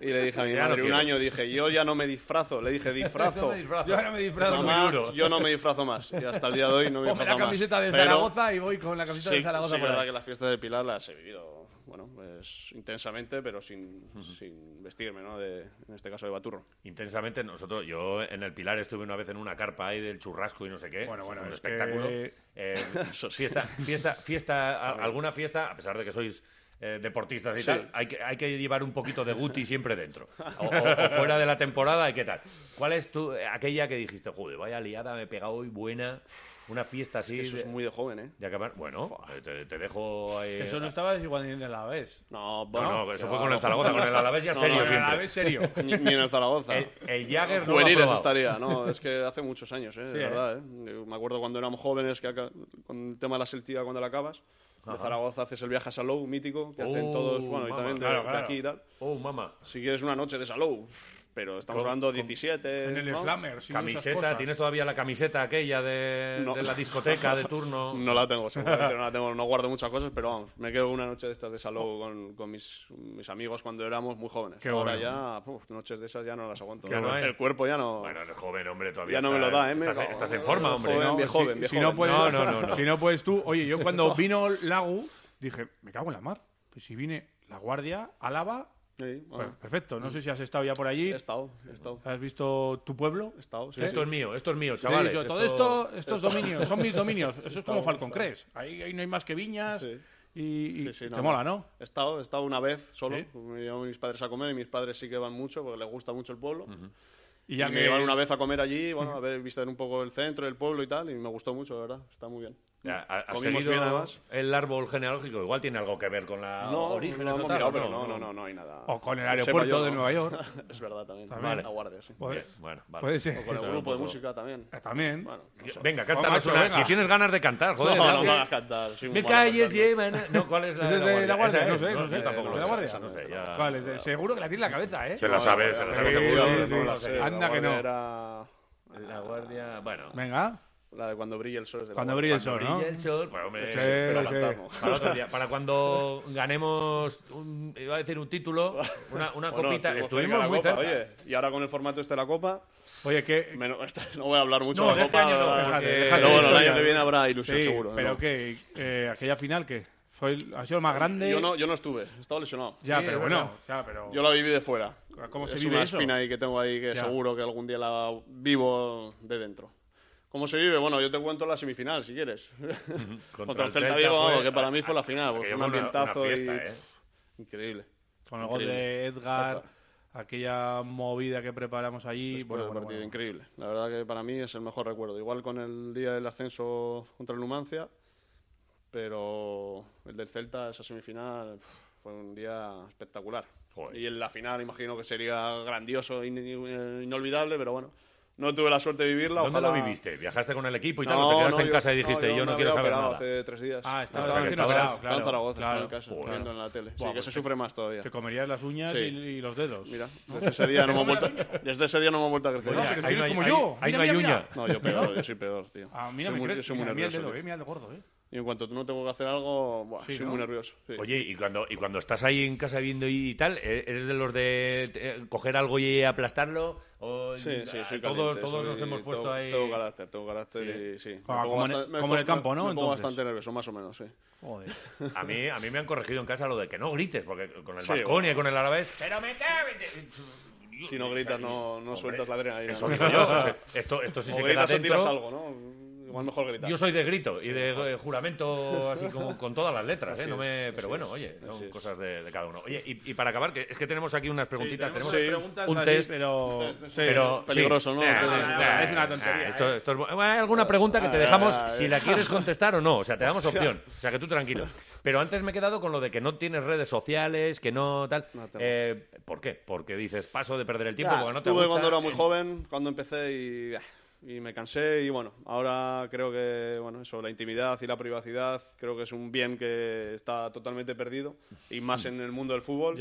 Y le dije a mi <laughs> Ya no madre un quiero. año, dije, yo ya no me disfrazo. Le dije, disfrazo. <laughs> Yo ahora me disfrazo Mamá, duro. yo no me disfrazo más. Y hasta el día de hoy no me Ponme disfrazo la más. camiseta de Pero Zaragoza y voy con la camiseta sí, de Zaragoza sí, por es verdad que las fiestas del Pilar las he vivido, bueno, pues intensamente, pero sin, sin vestirme, ¿no? De, en este caso de baturro. Intensamente, nosotros, yo en el Pilar estuve una vez en una carpa ahí del churrasco y no sé qué. Bueno, bueno, un es espectáculo. que- Eh, <laughs> fiesta, fiesta, fiesta, a- alguna fiesta, a pesar de que sois eh, deportistas y Sí. tal, hay que, hay que llevar un poquito de guti siempre dentro. <laughs> O, o- o fuera de la temporada, ¿y qué tal? ¿Cuál es tu, aquella que dijiste, joder, vaya liada, me he pegado hoy buena, una fiesta así Eso de, es muy de joven, ¿eh? de acabar? Bueno, eh, te, te dejo ahí... Eso no estaba igual ni en el Alavés. No, No, bueno, no, eso que fue con el no. Zaragoza, con el Alavés ya No, serio no, En el. Alavés serio. <laughs> Ni, ni en el Zaragoza. El, el Jagger no Juveniles estaría, no, <laughs> es que hace muchos años, ¿eh? Sí, de ¿eh? verdad, ¿eh? Yo Me acuerdo cuando éramos jóvenes, que acá- con el tema de la seltiva cuando la acabas, de Zaragoza haces el viaje a Salou, mítico, que hacen Oh, todos, bueno, y mamá, también de, claro, de claro. aquí y tal. Oh, mamá. Si quieres una noche de Salou, pero estamos Con- hablando 17. En el ¿no? Slammer, sí, esas Camiseta, cosas. ¿tienes todavía la camiseta aquella de, No. de la discoteca de turno? <laughs> No la tengo, seguramente no la tengo, no guardo muchas cosas, pero vamos, me quedo una noche de estas de Salou con, con mis, mis amigos cuando éramos muy jóvenes. Qué Ahora bueno. ya, uf, noches de esas ya no las aguanto. Ya no el cuerpo ya no... Bueno, eres joven, hombre, todavía. Ya no me estás- lo da, ¿eh? Estás, estás en forma, hombre. joven, ¿no? viejo. Si- joven, si, viejo no joven. puedes, No, no, no, <laughs> no. Si no puedes tú... Oye, yo cuando <laughs> vino Lagu, dije, me cago en la mar. Pues si vine La Guardia, Álava, Sí, pues bueno, perfecto. No sé si has estado ya por allí. he estado, he estado. ¿Has visto tu pueblo? He estado, sí, Esto sí. es mío, esto es mío, chavales. todo esto- esto, estos dominios, son mis dominios. Eso es como Falcon. Crest. Ahí, ahí no hay más que viñas y, y te no, mola, no. He estado, he estado una vez solo. Me llevan mis padres a comer y mis padres sí que van mucho porque les gusta mucho el pueblo. Y Y ya me que llevaron una vez a comer allí, bueno, a ver, visitar un poco el centro, el pueblo y tal, y me gustó mucho, de verdad. Está muy bien. Ya, ¿ha- ¿Has seguido bien, además. el árbol genealógico? Igual tiene algo que ver con la No, origen no hemos tal, mirado, ¿o pero no, no, no, no hay nada. O con el aeropuerto yo, de ¿no? Nueva York. <laughs> es verdad también. También. La guardia, sí. Bien, bueno, vale. puede ser. O con el grupo de música también. Eh, También. Bueno, no sé. Venga, una. Si tienes ganas de cantar, joder. no, no me hagas cantar. soy muy ¿Qué malo calles llevan? No, ¿cuál es la ¿Ese es de la guardia? No sé, no sé. Tampoco ¿De lo la guardia? no sé, seguro que la tiene en la cabeza, ¿eh? Se la sabe, se la sabe seguro. Anda que no. La guardia, bueno. Venga. La de cuando brilla el sol. es de la Cuando brilla el sol, Cuando ¿no? brilla el sol, bueno, hombre, Sí, pero sí. para otro día, para cuando <laughs> ganemos, un, iba a decir un título, una, una Bueno, copita, estuvimos muy copa, cerca. Oye, y ahora con el formato este de la copa, Oye, que... menos- <laughs> no voy a hablar mucho No, de la este copa. año no, déjate, Porque- déjate pero bueno, el año que viene habrá ilusión, Sí, seguro. pero ¿no? que eh, aquella final, ¿qué? Fue el- ¿Ha sido el más grande? Yo no, yo no estuve, he estado lesionado. Ya, Sí, pero bueno. Ya, pero... Yo la viví de fuera. ¿Cómo se es vive una eso? espina ahí que tengo ahí que Ya. seguro que algún día la vivo de dentro. ¿Cómo se vive? Bueno, yo te cuento la semifinal, si quieres. <laughs> Contra el Celta Vigo, fue- que para mí fue la final, fue un una- una ambientazo y- fiesta, ¿eh? increíble. Con el gol de Edgar, Ojalá. aquella movida que preparamos allí. Después bueno, del bueno, partido, bueno. increíble. La verdad que para mí es el mejor recuerdo. Igual con el día del ascenso contra el Numancia, pero el del Celta, esa semifinal, fue un día espectacular. Joder. Y en la final imagino que sería grandioso, in- in- inolvidable, pero bueno, no tuve la suerte de vivirla. ¿Dónde ojalá- lo viviste? ¿Viajaste con el equipo y tal? No, ¿O te quedaste no, en yo- casa y dijiste, yo no quiero saber nada? hace tres días. Ah, estaba Estaba en claro, Zaragoza, claro, estaba en casa, claro. viendo en la tele. Sí, que pues se te- sufre más todavía. Te comerías las uñas Sí. y, y los dedos. Mira, desde ese día no me he vuelto, desde ese día no me he vuelto a crecer. Pero si eres como yo. ahí Mira, no hay mira, uña. mira. No, yo peor, yo soy peor, tío. A mí no soy me muy, Mira, mira el nervioso. dedo, tío. mira el de gordo, eh. Y en cuanto no tengo que hacer algo, buah, Sí, soy ¿no? muy nervioso. sí. Oye, y cuando, y cuando estás ahí en casa viendo y tal, ¿e- ¿eres de los de eh, coger algo y aplastarlo? O, Sí, sí, soy todos caliente, todos nos soy- hemos puesto tengo, ahí. Tengo carácter, tengo carácter y sí. me Como- como en el- bastante- me como en el campo, ¿no? Me pongo Entonces. bastante nervioso, más o menos, sí. Joder. A mí, a mí me han corregido en casa lo de que no grites, porque con el Sí, Vasconia y con el Alavés... ¡Pero me Si no gritas, no, no Hombre, sueltas la adrenalina. Eso ¿no? digo yo. <laughs> Esto, esto sí o se queda gritas o dentro. tiras algo, ¿no? Igual mejor gritar. Yo soy de grito y de eh, juramento así como con todas las letras, ¿eh? No me... es, Pero bueno, oye, son cosas de, de cada uno. Oye, y, y para acabar, que es que tenemos aquí unas preguntitas, tenemos, preguntas un test, pero... Un test, sí. pero Peligroso. ¿no? Nah, Entonces, nah, nah, nah, es una tontería, esto- ¿eh? esto es bu- bueno, hay alguna pregunta que te Ah, dejamos ah, si eh. la quieres contestar o no, o sea, te damos <laughs> opción, o sea, que tú tranquilo. Pero antes me he quedado con lo de que no tienes redes sociales, que no tal. No. Eh, ¿Por qué? Porque dices paso de perder el tiempo, Ya, porque no te tuve gusta. cuando era muy joven, cuando empecé y, ah, y me cansé y bueno, ahora creo que bueno, eso, la intimidad y la privacidad creo que es un bien que está totalmente perdido y más en el mundo del fútbol.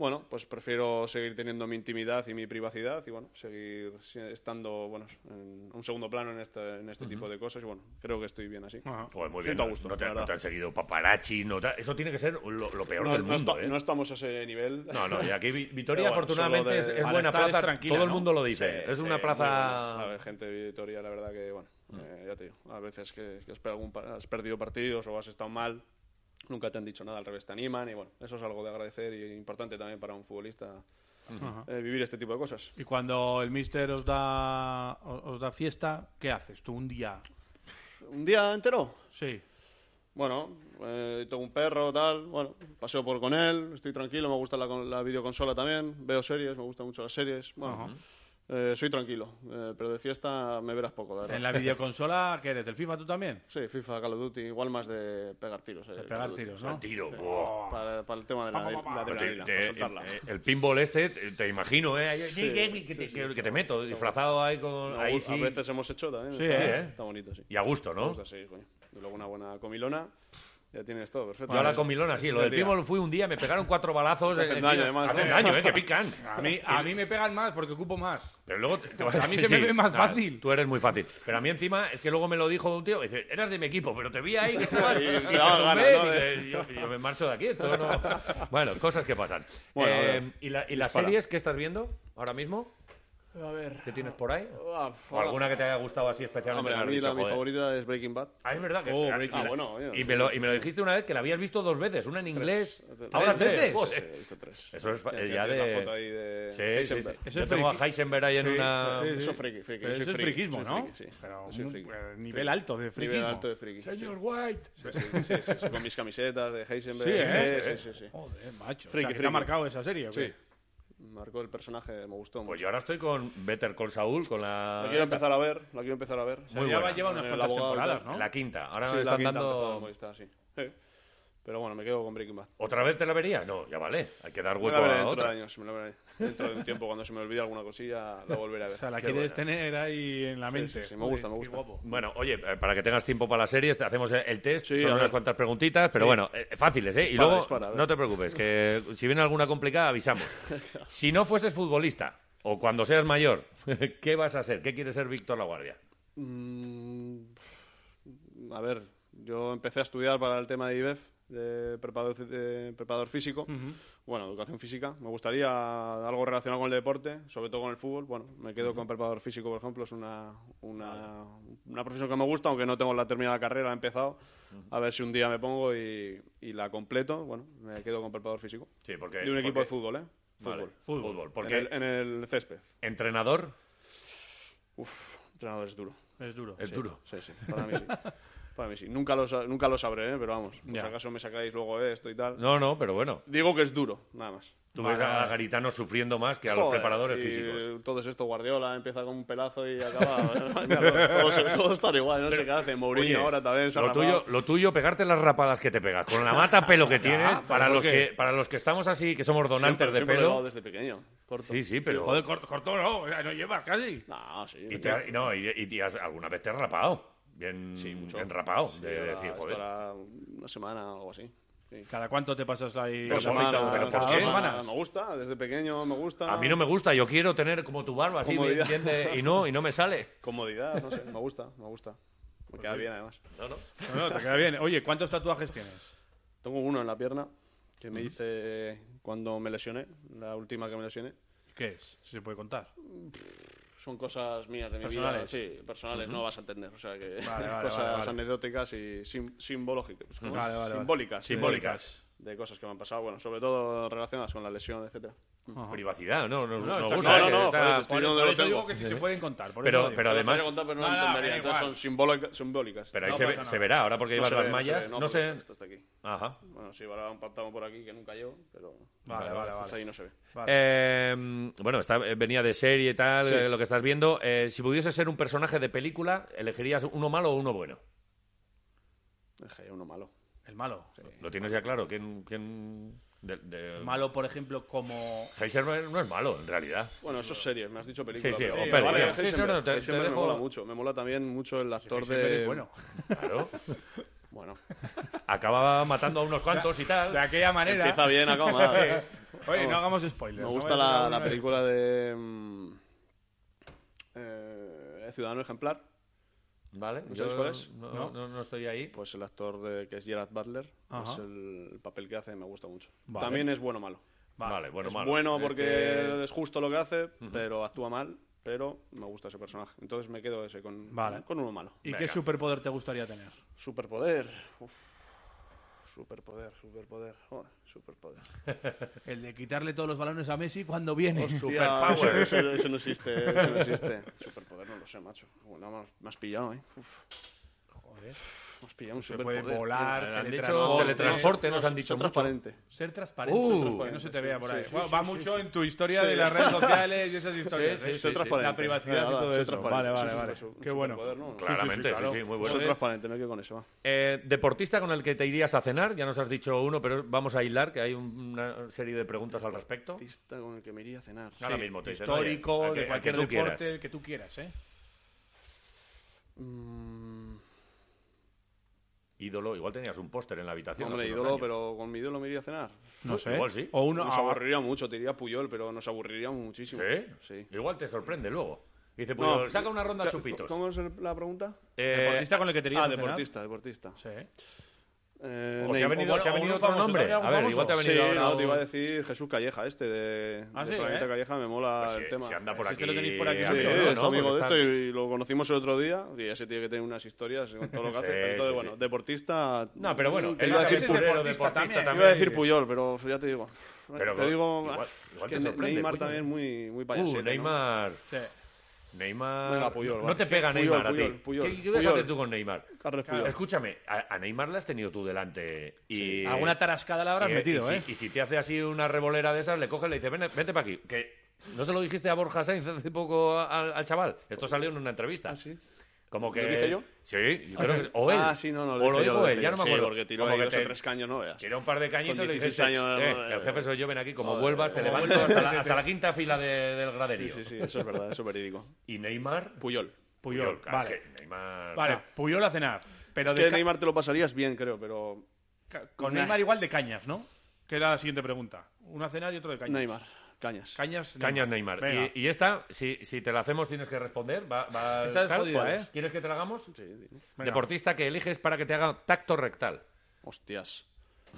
Bueno, pues prefiero seguir teniendo mi intimidad y mi privacidad y bueno, seguir estando bueno, en un segundo plano en este, en este tipo de cosas y bueno, creo que estoy bien así. Joder, muy bien. Siento a no- gusto, no, te, no han seguido paparazzi, no te- eso tiene que ser lo, lo peor No, del no mundo, ¿eh? no estamos a ese nivel. No, no, y aquí Vi- <laughs> Vitoria bueno, afortunadamente de- es, buena plaza, tranquila, todo el mundo lo dice. Sí, es sí, una plaza... A ver, gente de Vitoria, la verdad que, bueno, eh, ya te digo, a veces que, que has perdido partidos o has estado mal, nunca te han dicho nada, al revés te animan y bueno, eso es algo de agradecer y importante también para un futbolista Ajá. eh, vivir este tipo de cosas. Y cuando el mister os da, os os da fiesta, ¿qué haces tú un día? ¿Un día entero? Sí. Bueno, eh, tengo un perro, tal, bueno, paseo por con él, estoy tranquilo, me gusta la, la videoconsola también, veo series, me gustan mucho las series, bueno, Ajá. Eh, soy tranquilo, eh, pero de fiesta me verás poco, la verdad. ¿En la videoconsola qué eres? ¿Del FIFA tú también? <laughs> Sí, FIFA, Call of Duty, igual más de pegar tiros. eh, De pegar tiros, El ¿no? tiro, buah. Para, para el tema de la, Pa, pa, pa, la pa. Te- adrenalina, te- para el, soltarla. el pinball este, te, te imagino, ¿eh? Sí, que, que- que te- sí, que- sí, que te está meto, disfrazado ahí con... No, ahí a veces hemos hecho también. Sí, está, ¿eh? está bonito, sí. Y a gusto, Me ¿no? gusta, sí, coño. Y luego una buena comilona, ya tienes todo, perfecto. Yo a la comilona, sí. Lo del Sería. pinball fui un día, me pegaron cuatro balazos. Te hacen eh, daño, además, Hacen ¿no? daño, ¿eh? Que pican. <laughs> A mí, a mí me pegan más porque ocupo más. Pero luego... te- te- A mí <laughs> se me ve más fácil. Tú eres muy fácil. Pero a mí encima, es que luego me lo dijo un tío, dice, eras de mi equipo, pero te vi ahí que estabas... <laughs> Y y te ganas, ¿no? yo, yo me marcho de aquí, esto no... Bueno, cosas que pasan. Bueno, Eh, ¿Y, la- y las series que estás viendo ahora mismo? A ver. ¿Qué tienes por ahí? Ah, ¿O alguna que te haya gustado así especialmente? Hombre, a mí la, mi favorita es Breaking Bad. Ah, es verdad que... Oh, Breaking Ah, bueno, oye, y, sí, me lo, sí, y me lo dijiste una vez que la habías visto dos veces, una en inglés. Tres. ¿Ahora ¿Tres veces? Sí, Joder. he visto tres. Eso es Ya- ya de- la foto ahí de Sí, sí, sí. Heisenberg. Eso Yo tengo a. Heisenberg ahí en una... sí, Eso es friki, eso es friquismo, ¿no? friki, sí. Pero eh, nivel alto de friquismo. Nivel alto de friki. sí, sí. White. Sí, sí, sí, sí, sí, con mis camisetas de Heisenberg. Sí, ¿eh? sí, sí, sí. Joder, macho. Friki, te ha marcado esa serie. Sí. Marcó el personaje, me gustó Pues mucho. yo ahora estoy con Better Call Saul, con la... La quiero empezar a ver, la quiero empezar a ver. O sea, Muy ya buena. lleva unas cuantas temporadas. ¿no? La quinta. Ahora Sí, me la están quinta empezó dando... Movistar, sí. Pero bueno, me quedo con Breaking Bad. ¿Otra vez te la vería? No, ya vale. Hay que dar Me hueco la veré a dentro otra. de años, me la veré dentro de un tiempo cuando se me olvide alguna cosilla, la volveré a ver. O sea, la Qué quieres buena. tener ahí en la Sí, mente. sí, sí, me gusta, me qué gusta. guapo. Bueno, oye, eh, para que tengas tiempo para las series, te hacemos el test. Sí, Son unas cuantas preguntitas, pero Sí. bueno, eh, fáciles, ¿eh? y Dispara, luego, dispara, a ver. no te preocupes, que si viene alguna complicada, avisamos. <laughs> si no fueses futbolista, o cuando seas mayor, <laughs> ¿qué vas a ser? ¿Qué quiere ser Víctor Laguardia? Mm, a ver, yo empecé a estudiar para el tema de IBEF, de preparador, de preparador físico. Bueno, educación física. Me gustaría algo relacionado con el deporte, sobre todo con el fútbol. Bueno, me quedo con preparador físico, por ejemplo. Es una, una, una profesión que me gusta, aunque no tengo la terminada carrera, la he empezado. A ver si un día me pongo y, y la completo. Bueno, me quedo con preparador físico. Sí, porque... De un equipo de fútbol, ¿eh? Vale, Fútbol. fútbol. En Porque el, en el césped. entrenador, Uf, entrenador es duro. Es duro. Es duro. Sí, sí, para mí sí. <laughs> Para mí sí. Nunca lo, nunca lo sabré, ¿eh? pero vamos, por Ya. si acaso me sacáis luego esto y tal. No, no, pero bueno. Digo que es duro, nada más. Tú Vale, ves a. Garitano sufriendo más que a los preparadores y físicos. Todo es esto, Guardiola empieza con un pelazo y acaba. <laughs> Mira, todos, todos están igual, no sé qué hace. Mourinho Oye, ahora también se lo tuyo, lo tuyo, pegarte las rapadas que te pegas. Con la mata pelo que <laughs> tienes, para ¿por los que, para los que estamos así, que somos donantes Siempre- de siempre lo he pelo. desde pequeño. Corto. Sí, sí, pero. Joder, corto, corto no, no llevas casi. No, sí. y, te- y no, y, y- y has- alguna vez te has rapado. Bien, mucho. bien rapado. Sí, de ahora decir, esto joder. una semana o algo así. Sí. ¿Cada cuánto te pasas ahí? Dos la semanas, bolita? pero ¿Cada ¿por dos qué? semanas? Me gusta, desde pequeño me gusta. A mí no me gusta, yo quiero tener como tu barba, así, bien, Comodidad. bien de- y no, y no me sale. <laughs> Comodidad, no sé, me gusta, me gusta. Me queda bien además. No, no. No, no, te queda bien. Oye, ¿cuántos tatuajes tienes? Tengo uno en la pierna que me hice cuando me lesioné, la última que me lesioné. ¿Qué es? Si se puede contar. Son cosas mías de mi Personales. vida. Sí, personales, no vas a entender. O sea que Vale, vale, <laughs> cosas vale, anecdóticas y sim- simbológicas. Simbólicas. Simbólicas. De, cosas que me han pasado, bueno, sobre todo relacionadas con la lesión, etcétera. Ajá. Privacidad, no, nos, No, nos está gusta. claro. eh, No, no, no, está- joder, estoy Por, por eso digo que si se pueden contar. por Pero- pero además- contar, pero no, No, no, entendería. Entonces son simbólica- simbólicas. Pero ahí No se, ve, se verá, ahora porque No llevas se las ve, no se mallas, ve, no, sé. Esto, está aquí. Ajá. Bueno, sí, ahora un pantalón por aquí que nunca llevo, pero. Vale, vale, vale. ahí no se ve. Vale. Eh, bueno, está, eh, venía de serie y tal, Sí. eh, lo que estás viendo. Eh, si pudiese ser un personaje de película, ¿elegirías uno malo o uno bueno? Dejé uno malo. El malo. Lo tienes ya claro. ¿Quién, quién de, de- Malo, por ejemplo, como... Heisenberg no es malo, en realidad. Bueno, eso es serie, me has dicho película. Sí, sí, pero- o peli, vale, sí, Heisenberg, no, no, te- te Heisenberg dejo- me mola mucho. Me mola también mucho el actor de. es bueno. Claro. <laughs> Bueno, Acababa matando a unos cuantos y tal. De aquella manera... empieza bien, acaba mal. <laughs> Oye, no hagamos spoilers. Me gusta la, película de. mm, eh, Ciudadano Ejemplar. Vale, ¿No cuál es? No, ¿No? no- no estoy ahí. Pues el actor de, que es Gerard Butler. Ajá. Es el, el papel que hace, me gusta mucho. Vale. También es bueno o malo. Vale, bueno, es malo. bueno Es porque que- es justo lo que hace, pero actúa mal. Pero me gusta ese personaje. Entonces me quedo ese con, Vale. con uno malo. ¿Y qué superpoder te gustaría tener? Superpoder. Uf. Superpoder, superpoder. Joder, superpoder. <laughs> El de quitarle todos los balones a Messi cuando viene. Hostia, ese- ese <laughs> no existe, ese no existe. Superpoder no lo sé, macho. Bueno, me has- me has pillado, ¿eh? Uf, Joder. Un Se puede volar, tío. Han dicho teletransporte, teletransporte, nos han dicho Ser mucho. transparente. Ser transparente. Uh. Ser transparente, que no se te vea por ahí. sí, Bueno, sí, va sí, mucho sí. en tu historia Sí. de las redes sociales y esas <laughs> historias. Sí, ¿eh? sí, Ser sí. transparente. La privacidad y Nada, todo ser eso. Vale, vale, vale. Qué bueno. Claramente, sí, muy Ser bueno. transparente, me quedo con eso, va. Eh, deportista con el que te irías a cenar, ya nos has dicho uno, pero vamos a hilar, que hay un- una serie de preguntas al respecto. Artista con el que me iría a cenar. Ahora mismo te Histórico, de al cualquier deporte, el que tú quieras, ¿eh? Ídolo, igual tenías un póster en la habitación. hombre, ídolo, años. pero con mi ídolo me iría a cenar. No sé. igual sí. O uno. Nos ah, aburriría mucho, te diría Puyol, pero nos aburriría muchísimo. ¿Sí? Sí. Igual te sorprende luego. Dice, pues No, saca una ronda chupitos. ¿Cómo es la pregunta? Eh, deportista con el que te irías Ah, a cenar. deportista, deportista. Sí. Eh, o te ha venido, o te ha venido un otro famoso, nombre. ¿te A ver, igual te ha venido Sí, ahora no, te iba a un- decir Jesús Calleja, este de, Ah, de sí, Planeta ¿eh? Calleja, me mola Pues el si- tema. si anda por Si aquí. este lo tenéis por aquí amigo, Sí, mucho, ¿no? es amigo Porque de está- esto y lo conocimos el otro día y ese tiene que tener unas historias con todo lo que hace. <laughs> Sí, pero entonces, sí, bueno, sí. deportista... No, pero bueno, te él iba a decir, es deportista también. iba a decir Puyol, pero ya te digo. Pero te digo, igual- igual es te que sorprende, Neymar Puyol. también muy, muy Uh, payasete, ¿no? Neymar. Sí. Neymar. Venga, Puyol, no te pega Puyol, Neymar a ti. Puyol, ¿Qué, qué vas a hacer tú con Neymar? Claro. Escúchame, a, a Neymar le has tenido tú delante. Y, Alguna tarascada la habrás y- metido, y ¿eh? Si, y si te hace así una revolera de esas, le coges y le dices, vente, vente para aquí. Que ¿No se lo dijiste a Borja Sainz hace poco al, al chaval? Esto salió en una entrevista. ¿Ah, sí? Como que... ¿Lo dije yo? Sí, yo creo sí? que... O él. Ah, sí, no, no, o lo lo dije yo, dijo lo él, ya no me Sí, acuerdo. porque tiró Como ahí que dos o tres caños, no veas. Tira un par de cañitos y le dices, 16 años, "Eh, no, el jefe soy yo, ven aquí, como joder, vuelvas, te levanto <laughs> hasta la, hasta la quinta fila de- del Sí, graderío. sí, sí, eso es verdad, eso es verídico. Y Neymar... Puyol. Puyol, claro, vale. es que Neymar... Vale, Puyol a cenar. Pero Es de que ca- Neymar te lo pasarías bien, creo, pero... con. Neymar igual de cañas, ¿no? Que era la siguiente pregunta. Una a cenar y otro de cañas. Neymar, cañas. Cañas, Cañas Neymar. Venga. Y, y esta, si, si te la hacemos, tienes que responder. Va, va, Esta es jodida, ¿cuál ¿eh? es? ¿Quieres que te la hagamos? Sí. Venga. Deportista que eliges para que te haga tacto rectal. Hostias,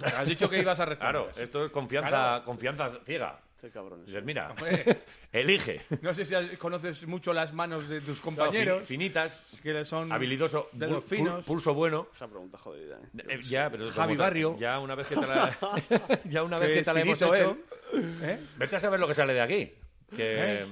Has dicho que ibas a responder. Claro, esto es confianza, Claro. confianza ciega. Qué cabrones. Dices, mira, Hombre, <laughs> elige. no sé si conoces mucho las manos de tus compañeros. fin- finitas, que son habilidoso, pul- pul- finos. pulso bueno. Esa pregunta jodida, ¿eh? Eh, ya, pero Javi Barrio. Ya una vez que te la, <laughs> <laughs> ya una vez Que que te la hemos hecho, él. ¿Eh? vete a saber lo que sale de aquí. Que ¿Eh?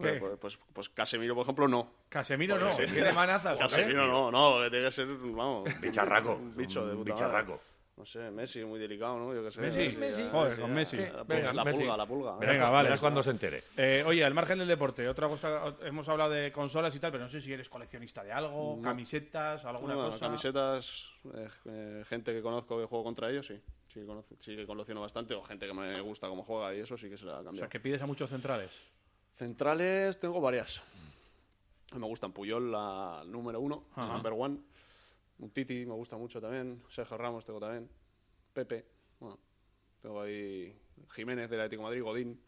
¿Qué? Pues, pues, pues Casemiro, por ejemplo, no. Casemiro no, tiene manazas. Casemiro no, no, que tiene que ser, vamos, Bicharraco. un bicho de Un puta bicharraco. madre. No sé, Messi, muy delicado, ¿no? Yo qué sé. Messi, Messi. ya, Joder, con. Messi. La pulga, Venga, la Messi. pulga, la pulga. Verás Venga, vale. verás cuando se entere. Eh, oye, al margen del deporte, otra cosa, hemos hablado de consolas y tal, pero no sé si eres coleccionista de algo, No. camisetas, alguna Bueno, cosa. camisetas, eh, eh, gente que conozco que juego contra ellos, sí. Sí que, conozco, sí que colecciono bastante, o gente que me gusta cómo juega y eso sí que se la ha O cambiado. sea, que pides a muchos centrales. Centrales tengo varias. Me gustan Puyol, la número uno, la Ajá. number one. Un Titi me gusta mucho también. Sergio Ramos tengo también. Pepe. Bueno, tengo ahí Jiménez del Atlético de Madrid, Godín.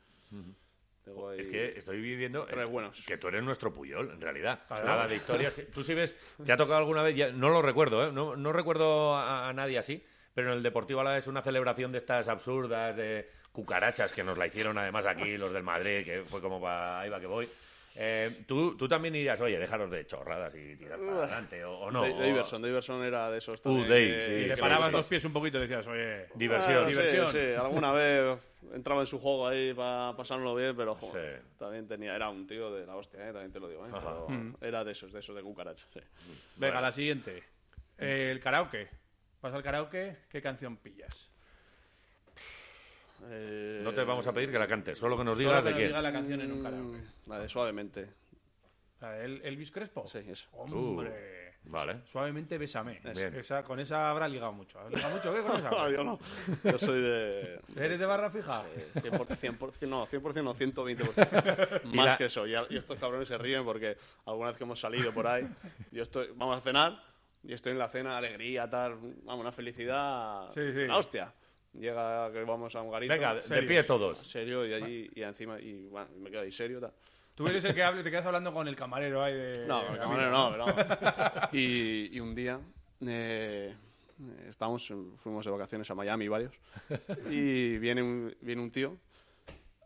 Ahí Es que estoy viviendo tres buenos. que tú eres nuestro Puyol, en realidad. Claro. Nada de historias. Tú sí ves, te ha tocado alguna vez, ya- no lo recuerdo, ¿eh? no, no recuerdo a, a nadie así, pero en el Deportivo a la vez una celebración de estas absurdas, de cucarachas, que nos la hicieron además aquí los del Madrid, que fue como para ahí va que voy. Eh, tú, tú también dirías, oye, dejaros de chorradas y tirar para adelante, o, o no. Da- o- Davison era de esos Uh, también. Dave, que- sí, Y le parabas los pies un poquito y decías, oye, Diversión. Ah, sí, diversión. Sí, alguna vez entraba en su juego ahí para pasárnoslo bien, pero joder, Sí. también tenía, era un tío de la hostia, ¿eh? también te lo digo, ¿eh? Pero Mm. era de esos, de esos de cucarachas. Sí. venga, la siguiente. Eh, el karaoke. Vas al karaoke, ¿qué canción pillas? Eh, No te vamos a pedir que la cantes, solo que nos Solo digas que de nos quién. diga la canción en un karaoke. mm, La de suavemente. ¿La de El- Elvis Crespo? Sí, eso. Hombre. Vale. Suavemente bésame. Bien. Esa, con esa habrá ligado mucho. ¿Has ligado mucho? ¿Qué con esa? <laughs> No, yo no. Yo soy de. ¿Eres de barra fija? eh, 100%, 100%, no, 100% no, 120%. <laughs> Más la- que eso. Y, a- y estos cabrones se ríen porque alguna vez que hemos salido por ahí, yo estoy, vamos a cenar y estoy en la cena, alegría, tal, vamos, una felicidad. Sí, sí. La hostia. Llega que vamos a un garito. Venga, de- de pie todos. serio y allí y encima y bueno, me quedo ahí serio tal. Tú eres el que hable, te quedas hablando con el camarero ahí de... no de el camarero no, pero no. y, y un día eh, estábamos en- fuimos de vacaciones a Miami varios y viene un, viene un tío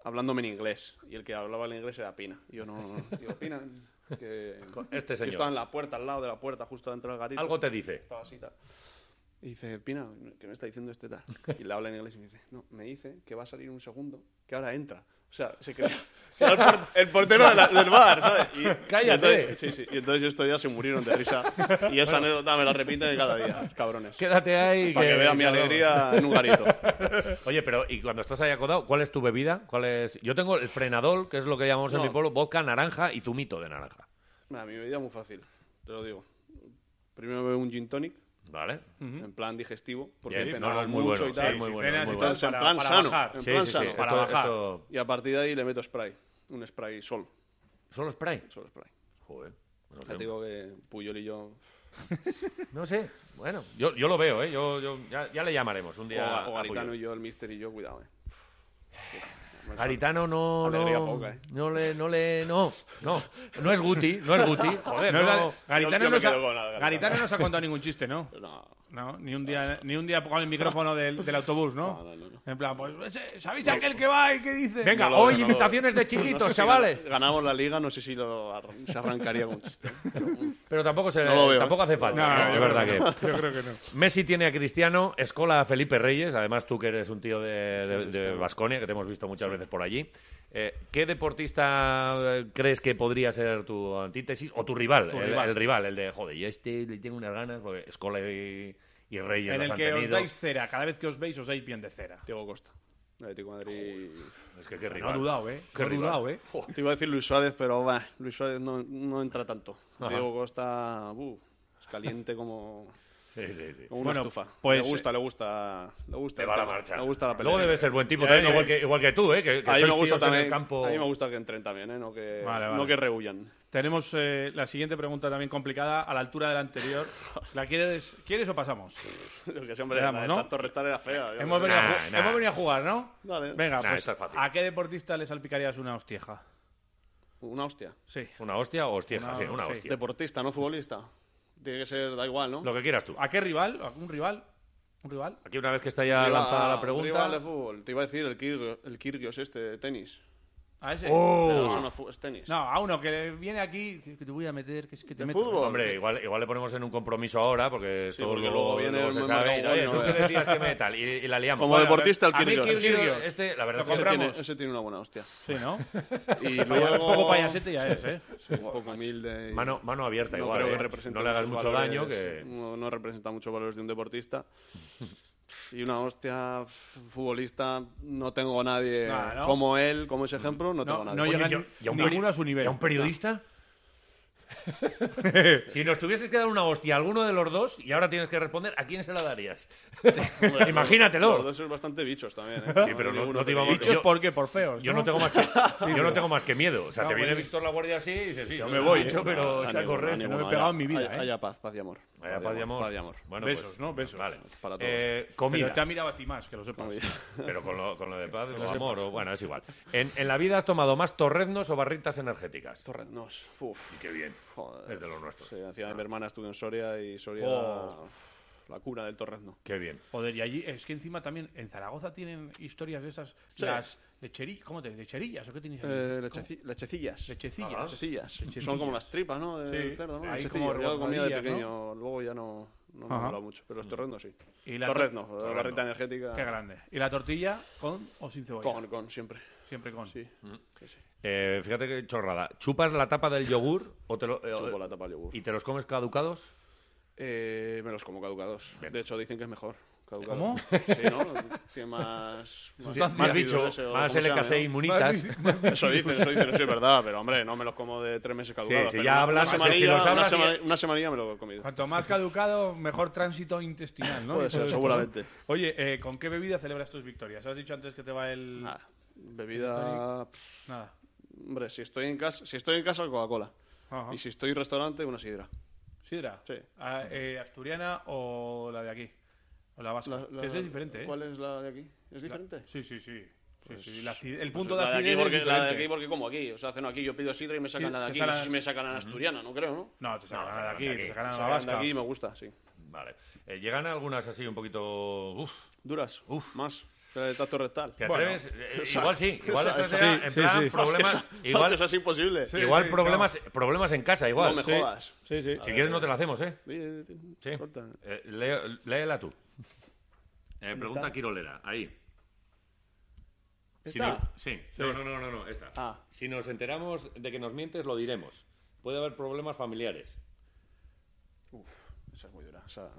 hablándome en inglés y el que hablaba en inglés era Pina y yo no digo Pina que Este yo señor. estaba en la puerta al lado de la puerta justo dentro del garito Algo te dice. estaba así tal. Y dice, Pina, ¿qué me está diciendo este tal? Y le habla en inglés y me dice, no, me dice que va a salir un segundo, que ahora entra. O sea, se quedó, quedó <laughs> el, por- el portero de la- del bar, ¿sabes? Y, Cállate. y entonces, sí, sí. Y entonces estos ya se murieron de risa. Y esa anécdota me la repiten de cada día, cabrones. Quédate ahí. Para que vean mi alegría en un garito. <laughs> Oye, pero y cuando estás ahí acodado, ¿cuál es tu bebida? ¿Cuál es? Yo tengo el frenador, que es lo que llamamos en No. mi pueblo, vodka naranja y zumito de naranja. Mira, mi bebida es muy fácil, te lo digo. Primero bebo un gin tonic, ¿Vale? en plan digestivo, porque he no, es muy mucho bueno, y tal. sí, muy bueno, y bueno. tal, en para- plan para sano, bajar. en Sí, plan sí, sí. sano. Esto, Para bajar. esto- Y a partir de ahí le meto spray, un spray sol, ¿Solo spray? solo spray. Joder. no Ya sé. te digo que Puyol y yo <laughs> No sé. Bueno, yo, yo lo veo, ¿eh? Yo, yo- ya, ya le llamaremos un O, día. o a Garitano Puyol. y yo, el Mister y yo, cuidado, eh. <sighs> Garitano no, Alegría no, poca, ¿eh? no le, no le, no, no, no es Guti, no es Guti, <laughs> joder, No, no, la- Garitano, yo me no se ha- Garitano. Se ha contado ningún chiste, ¿no? No, No, ni un día, ni un día con el micrófono del, del autobús, ¿no? no, no, no. En plan, pues, ¿sabéis aquel que va y qué dice? Venga, No lo hoy no lo imitaciones de No chiquitos, sé si chavales. gan- ganamos la liga, no sé si lo ar- se arrancaría con chiste. Pero, mm, Pero tampoco se, No lo veo, tampoco ¿eh? hace falta, No, ¿no? yo de creo verdad que que. Yo creo que no. Messi tiene a Cristiano, Escola a Felipe Reyes, además tú que eres un tío de, de, Vasconia, que te hemos visto muchas veces por allí. Eh, ¿Qué deportista eh, crees que podría ser tu antítesis o tu rival? Tu el, rival. el rival, el de, joder, yo a este le tengo unas ganas, porque Escola y, y Reyes En los el han que os dais cera, cada vez que os veis os dais bien de cera. Diego Costa, de Atlético de Madrid. Es que qué No rival. ha dudado, ¿eh? Qué No rival. dudado, ¿eh? Te iba a decir Luis Suárez, pero bah, Luis Suárez no, no entra tanto. Ajá. Diego Costa, uh, es caliente como, Sí, sí, sí. como una Bueno, estufa. pues, le gusta, le gusta, le gusta. Va la marcha. Le gusta la pelea. Luego debe ser buen tipo también, no, igual, que, igual que tú, ¿eh? Que, que a mí me gusta en el también. campo. A mí me gusta que entren también, ¿eh? No que, Vale, vale. No que rehuyan. Tenemos eh, la siguiente pregunta también complicada, a la altura de la anterior. <laughs> ¿La quieres, ¿quieres o pasamos? Lo que siempre Le damos, la ¿no? de tanto restar era fea. Hemos no venido, a Nah, ju- nah. hemos venido a jugar, ¿no? Dale. Venga, Nah, pues es. ¿a qué deportista le salpicarías una hostieja? Una hostia. Sí. ¿Una hostia o hostieja? Una- sí, una sí. hostia. Deportista, no futbolista. Tiene que ser, da igual, ¿no? Lo que quieras tú. ¿A qué rival? ¿Algún rival? ¿Un rival? Aquí una vez que está ya Rival- lanzada la un pregunta... rival de fútbol. Te iba a decir el, Kir- el Kirgios este de tenis. A ese. Oh. Pero eso no es tenis. No, a uno que viene aquí, que te voy a meter, que es que te ¿De meto. fútbol? Hombre, igual, igual le ponemos en un compromiso ahora, porque Sí, todo porque luego, luego viene luego el se sabe. y, Oye, ¿tú qué decías que me tal? Y, y la liamos. Como Bueno, deportista, el Kyrgios. Kyrgios, este, la verdad Lo que Ese tiene, compramos. ese tiene una buena hostia. Sí, ¿no? <laughs> Y <laughs> Un luego... poco payasete ya es, ¿eh? Un poco humilde. y- mano, mano abierta no igual, creo ¿eh? que represente no le hagas mucho valores, daño que... No, no representa muchos valores de un deportista. <laughs> Y una hostia, futbolista, no tengo a nadie ¿no? como él, como ese ejemplo, no, tengo No, a no nadie. llega Oye, ni- ¿y a un ninguno peri- a su nivel. ¿Y a un periodista? Si nos tuvieses que dar una hostia a alguno de los dos y ahora tienes que responder, ¿a quién se la darías? Hombre, Imagínatelo. Los dos son bastante bichos también, ¿eh? Sí, pero no- no te íbamos- Dichos yo- por feos. Yo no tengo más que, yo no tengo más que miedo. O sea, Ah, te viene bueno. Víctor La Guardia así y dices, sí, Yo me voy, dicho, ¿eh? pero echa a correr. no me he pegado haya- en mi vida, haya- ¿eh? haya paz, paz y amor. Vaya, paz y amor. Paz y amor. Bueno, Besos, pues, ¿no? Besos. Vale. Para todos. Eh, comida. Te ha mirado a ti más, que lo sepas. Pero con lo, con lo de paz <laughs> o amor, o, bueno, es igual. En, en la vida has tomado más torreznos o barritas energéticas. Torreznos. Uf. Qué bien. Joder. Es de los nuestros. Sí, encima mi hermana estuvo en Soria y Soria Oh. la cuna del torrezno. Qué bien. Joder, y allí, es que encima también en Zaragoza tienen historias de esas, Sí. las lecherillas, ¿cómo te ¿Lecherillas o qué tienes ahí? Eh, lecheci- lechecillas. Lechecillas. Ah, Lechecillas. Lechecillas. Son como las tripas, ¿no? Del Sí. cerdo, ¿no? Ahí Lechecillas. como Yo comía de pequeño, luego ya no, no me molado mucho. Pero los torreznos sí. Y la Torrezno, tor- la barrita energética. Qué grande. ¿Y la tortilla con o sin cebolla? Con, con, siempre. Siempre con. Sí. sí, sí. Eh, fíjate qué chorrada. ¿Chupas la tapa del yogur o te lo, eh, Chupo la tapa del yogur. y te los comes caducados? Eh, me los como caducados. Bien. De hecho, dicen que es mejor. Caducado. ¿Cómo? Sí, ¿no? <laughs> Tiene más... Sustancia. Más ácido dicho, ese, o más como se llame, LK6 ¿no? inmunitas. <laughs> Eso dicen, eso dicen, eso es verdad, pero hombre, no me los como de tres meses caducados. si pero ya una- hablas, una si- si semanilla, los hablas, una, semanilla me lo he comido. Cuanto más caducado, mejor tránsito intestinal, ¿no? Puede ser, seguramente. Oye, eh, ¿con qué bebida celebras tus victorias? Has dicho antes que te va el... Ah, bebida... pff, Nada. Hombre, si estoy en casa, si estoy en casa, Coca-Cola. Ajá. Y si estoy en restaurante, una sidra. ¿Sidra? Sí. Ah, eh, ¿Asturiana o la de aquí? O la vasca. La- la- Que esa es diferente, ¿eh? ¿Cuál es la de aquí? ¿Es diferente? Sí, sí, sí. Sí, Pues- sí. La aci- el Pues punto la de aquí acidez porque, es La de aquí porque como aquí. O sea, hacen aquí, yo pido sidra y me sacan Sí, la de aquí. No sé si me sacan la asturiana, no creo, ¿no? No, te sacan No, la de aquí, de te sacan la vasca. de aquí me gusta, sí. Vale. Eh, llegan algunas así un poquito... Uf. Duras. Uf. Más. La de tacto rectal. ¿Te Bueno, atreves? Eh, esa- igual sí. Igual esa- esa- sea sí, en sí, plan sí. problemas... Esa- Igual, es imposible. Sí, igual sí, problemas, problemas en casa, igual. No me Sí. jodas. Sí, sí. Si quieres no te la hacemos, ¿eh? Sí. Eh, leo- léela tú. Eh, pregunta está? Quirolera, ahí. Si no- sí. No, no, no, no, no, esta. Ah. Si nos enteramos de que nos mientes, lo diremos. Puede haber problemas familiares. Esa es muy dura. Esa,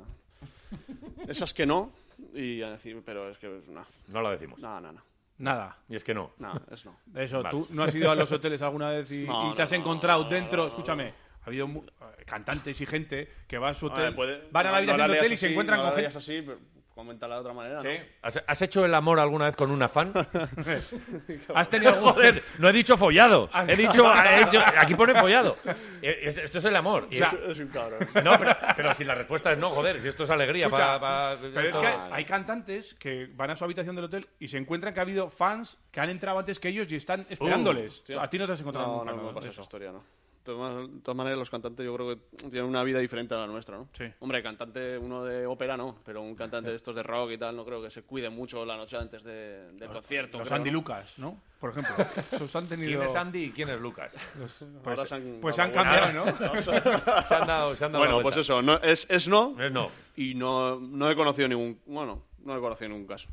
<laughs> Esas que no. Y a decir, pero es que no. No lo decimos. No, no, no. Nada. Y es que no. No, es no. Eso, Vale. ¿tú no has ido a los hoteles alguna vez y, <laughs> No, y te has no, encontrado no, dentro? no, escúchame, ha habido eh, cantantes y gente que va a su A hotel, ver, puede- van a la no- no habitación de leas hotel y se encuentran no con gente. así, pero coméntala de otra manera, ¿no? ¿Has, has hecho el amor alguna vez con una fan? <laughs> ¿Has tenido algún Joder, no he dicho follado. He dicho, he dicho- aquí pone follado. Es- esto es el amor. Y Es, es- es un cabrón. no, pero, pero si la respuesta es no, joder, si esto es alegría Escucha, para... Pero es que hay cantantes que van a su habitación del hotel y se encuentran que ha habido fans que han entrado antes que ellos y están esperándoles. tío. a ti no te has encontrado No, nunca, no, no me pasa esa eso. historia, ¿no? De todas, todas maneras, los cantantes yo creo que tienen una vida diferente a la nuestra, ¿no? Sí. Hombre, cantante, uno de ópera no, pero un cantante de estos de rock y tal, no creo que se cuide mucho la noche antes de- del concierto. Los creo, Andy ¿no? Lucas, ¿no? Por ejemplo. <laughs> Esos han tenido... ¿Quién es Andy y quién es Lucas? Pues, Ahora se han pues han cambiado, vuelta. ¿no? <laughs> Se han dado, se han dado Bueno, la pues eso, no, es, es no, No, y no, no he conocido ningún... Bueno, no he conocido ningún caso.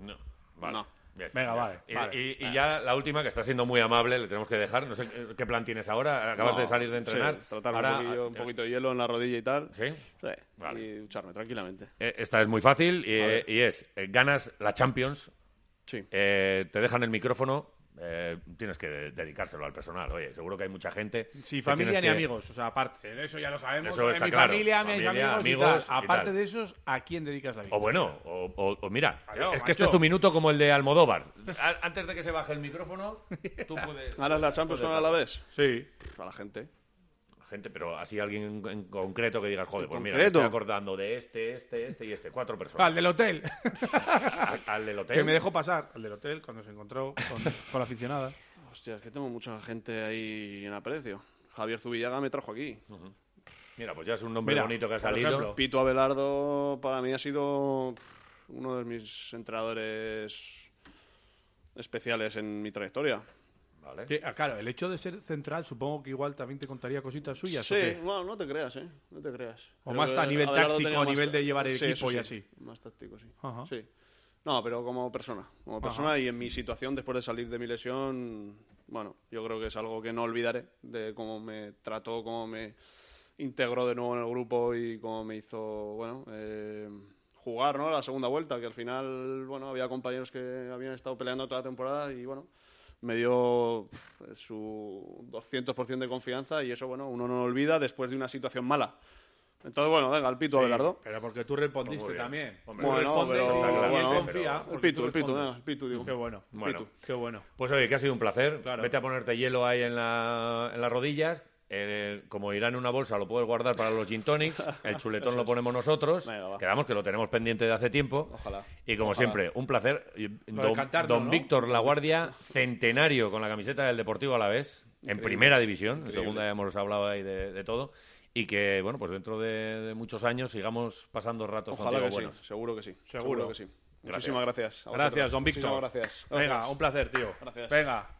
no. Vale. No. Bien. Venga, vale, Y, vale. y- y ya la última, que está siendo muy amable, le tenemos que dejar. No sé qué plan tienes ahora. Acabas No, de salir de entrenar. Sí, tratar Ahora, un, poquillo, un eh, poquito de hielo en la rodilla y tal. ¿Sí? Sí, Vale. y ducharme tranquilamente. Eh, Esta es muy fácil y, es, eh, ganas la Champions, Sí. eh, te dejan el micrófono, eh, tienes que de- dedicárselo al personal. Oye, seguro que hay mucha gente. Sin que familia ni que- amigos, o sea, aparte, eso ya lo sabemos. Eso está mi claro. familia, mis Familia, amigos, amigos y y tal. Aparte tal. de esos, ¿a quién dedicas la vida? O bueno, o, o- o mira, es que este macho. es tu minuto como el de Almodóvar. Antes de que se baje el micrófono, tú <laughs> puedes... ¿Ganas la Champions con la vez? Sí. A la gente. Gente, pero así alguien en, concreto que digas, joder, pues ¿En mira, me estoy acordando de este, este, este y este. Cuatro Al personas. del hotel. Al, al del hotel. que me dejó pasar. Al del hotel, cuando se encontró con, con la aficionada. Hostia, es que tengo mucha gente ahí en aprecio. Javier Zubillaga me trajo aquí. Mira, pues ya es un nombre Mira, bonito que ha salido. ejemplo. Pito Abelardo para mí ha sido uno de mis entrenadores especiales en mi trayectoria. Vale. Que, ah, claro, el hecho de ser central supongo que igual también te contaría cositas suyas. Sí, ¿o qué? bueno, no te creas, ¿eh? No te creas. O Creo más a nivel táctico, a nivel de llevar el Sí, equipo eso y sí, así. Más táctico, sí. Ajá. Sí. No, pero como persona. Como persona y en mi situación después de salir de mi lesión, bueno, yo creo que es algo que no olvidaré de cómo me trató, cómo me integró de nuevo en el grupo y cómo me hizo, bueno, eh, jugar, ¿no? La segunda vuelta, que al final, bueno, había compañeros que habían estado peleando toda la temporada y, bueno, me dio pf, su 200% de confianza y eso, bueno, uno no lo olvida después de una situación mala. Entonces, bueno, venga, al pito, Abelardo. Pero porque tú respondiste Pues también. Hombre, Bueno, respondes pero y- y él pero- confía. El tú el venga, el pito, digo. Qué bueno. Bueno. Pito. Qué bueno. Pues oye, que ha sido un placer. Claro. Vete a ponerte hielo ahí en, la, en las rodillas. Eh, como irá en una bolsa, lo puedes guardar para los gin tonics. El <laughs> chuletón lo ponemos nosotros. Venga. Quedamos que lo tenemos pendiente de hace tiempo. Ojalá. Y como Ojalá. siempre, un placer. Don, de cantar no, don ¿no? Víctor Laguardia, centenario con la camiseta del Deportivo Alavés, en Increíble. primera división. En segunda ya hemos hablado ahí de, de todo. Y que, bueno, pues dentro de, de muchos años sigamos pasando ratos Ojalá contigo que buenos. sí, seguro que sí. Seguro. que sí. Muchísimas gracias. a Gracias, don Víctor. Muchísimas gracias. Venga, un placer, tío. Gracias. Venga.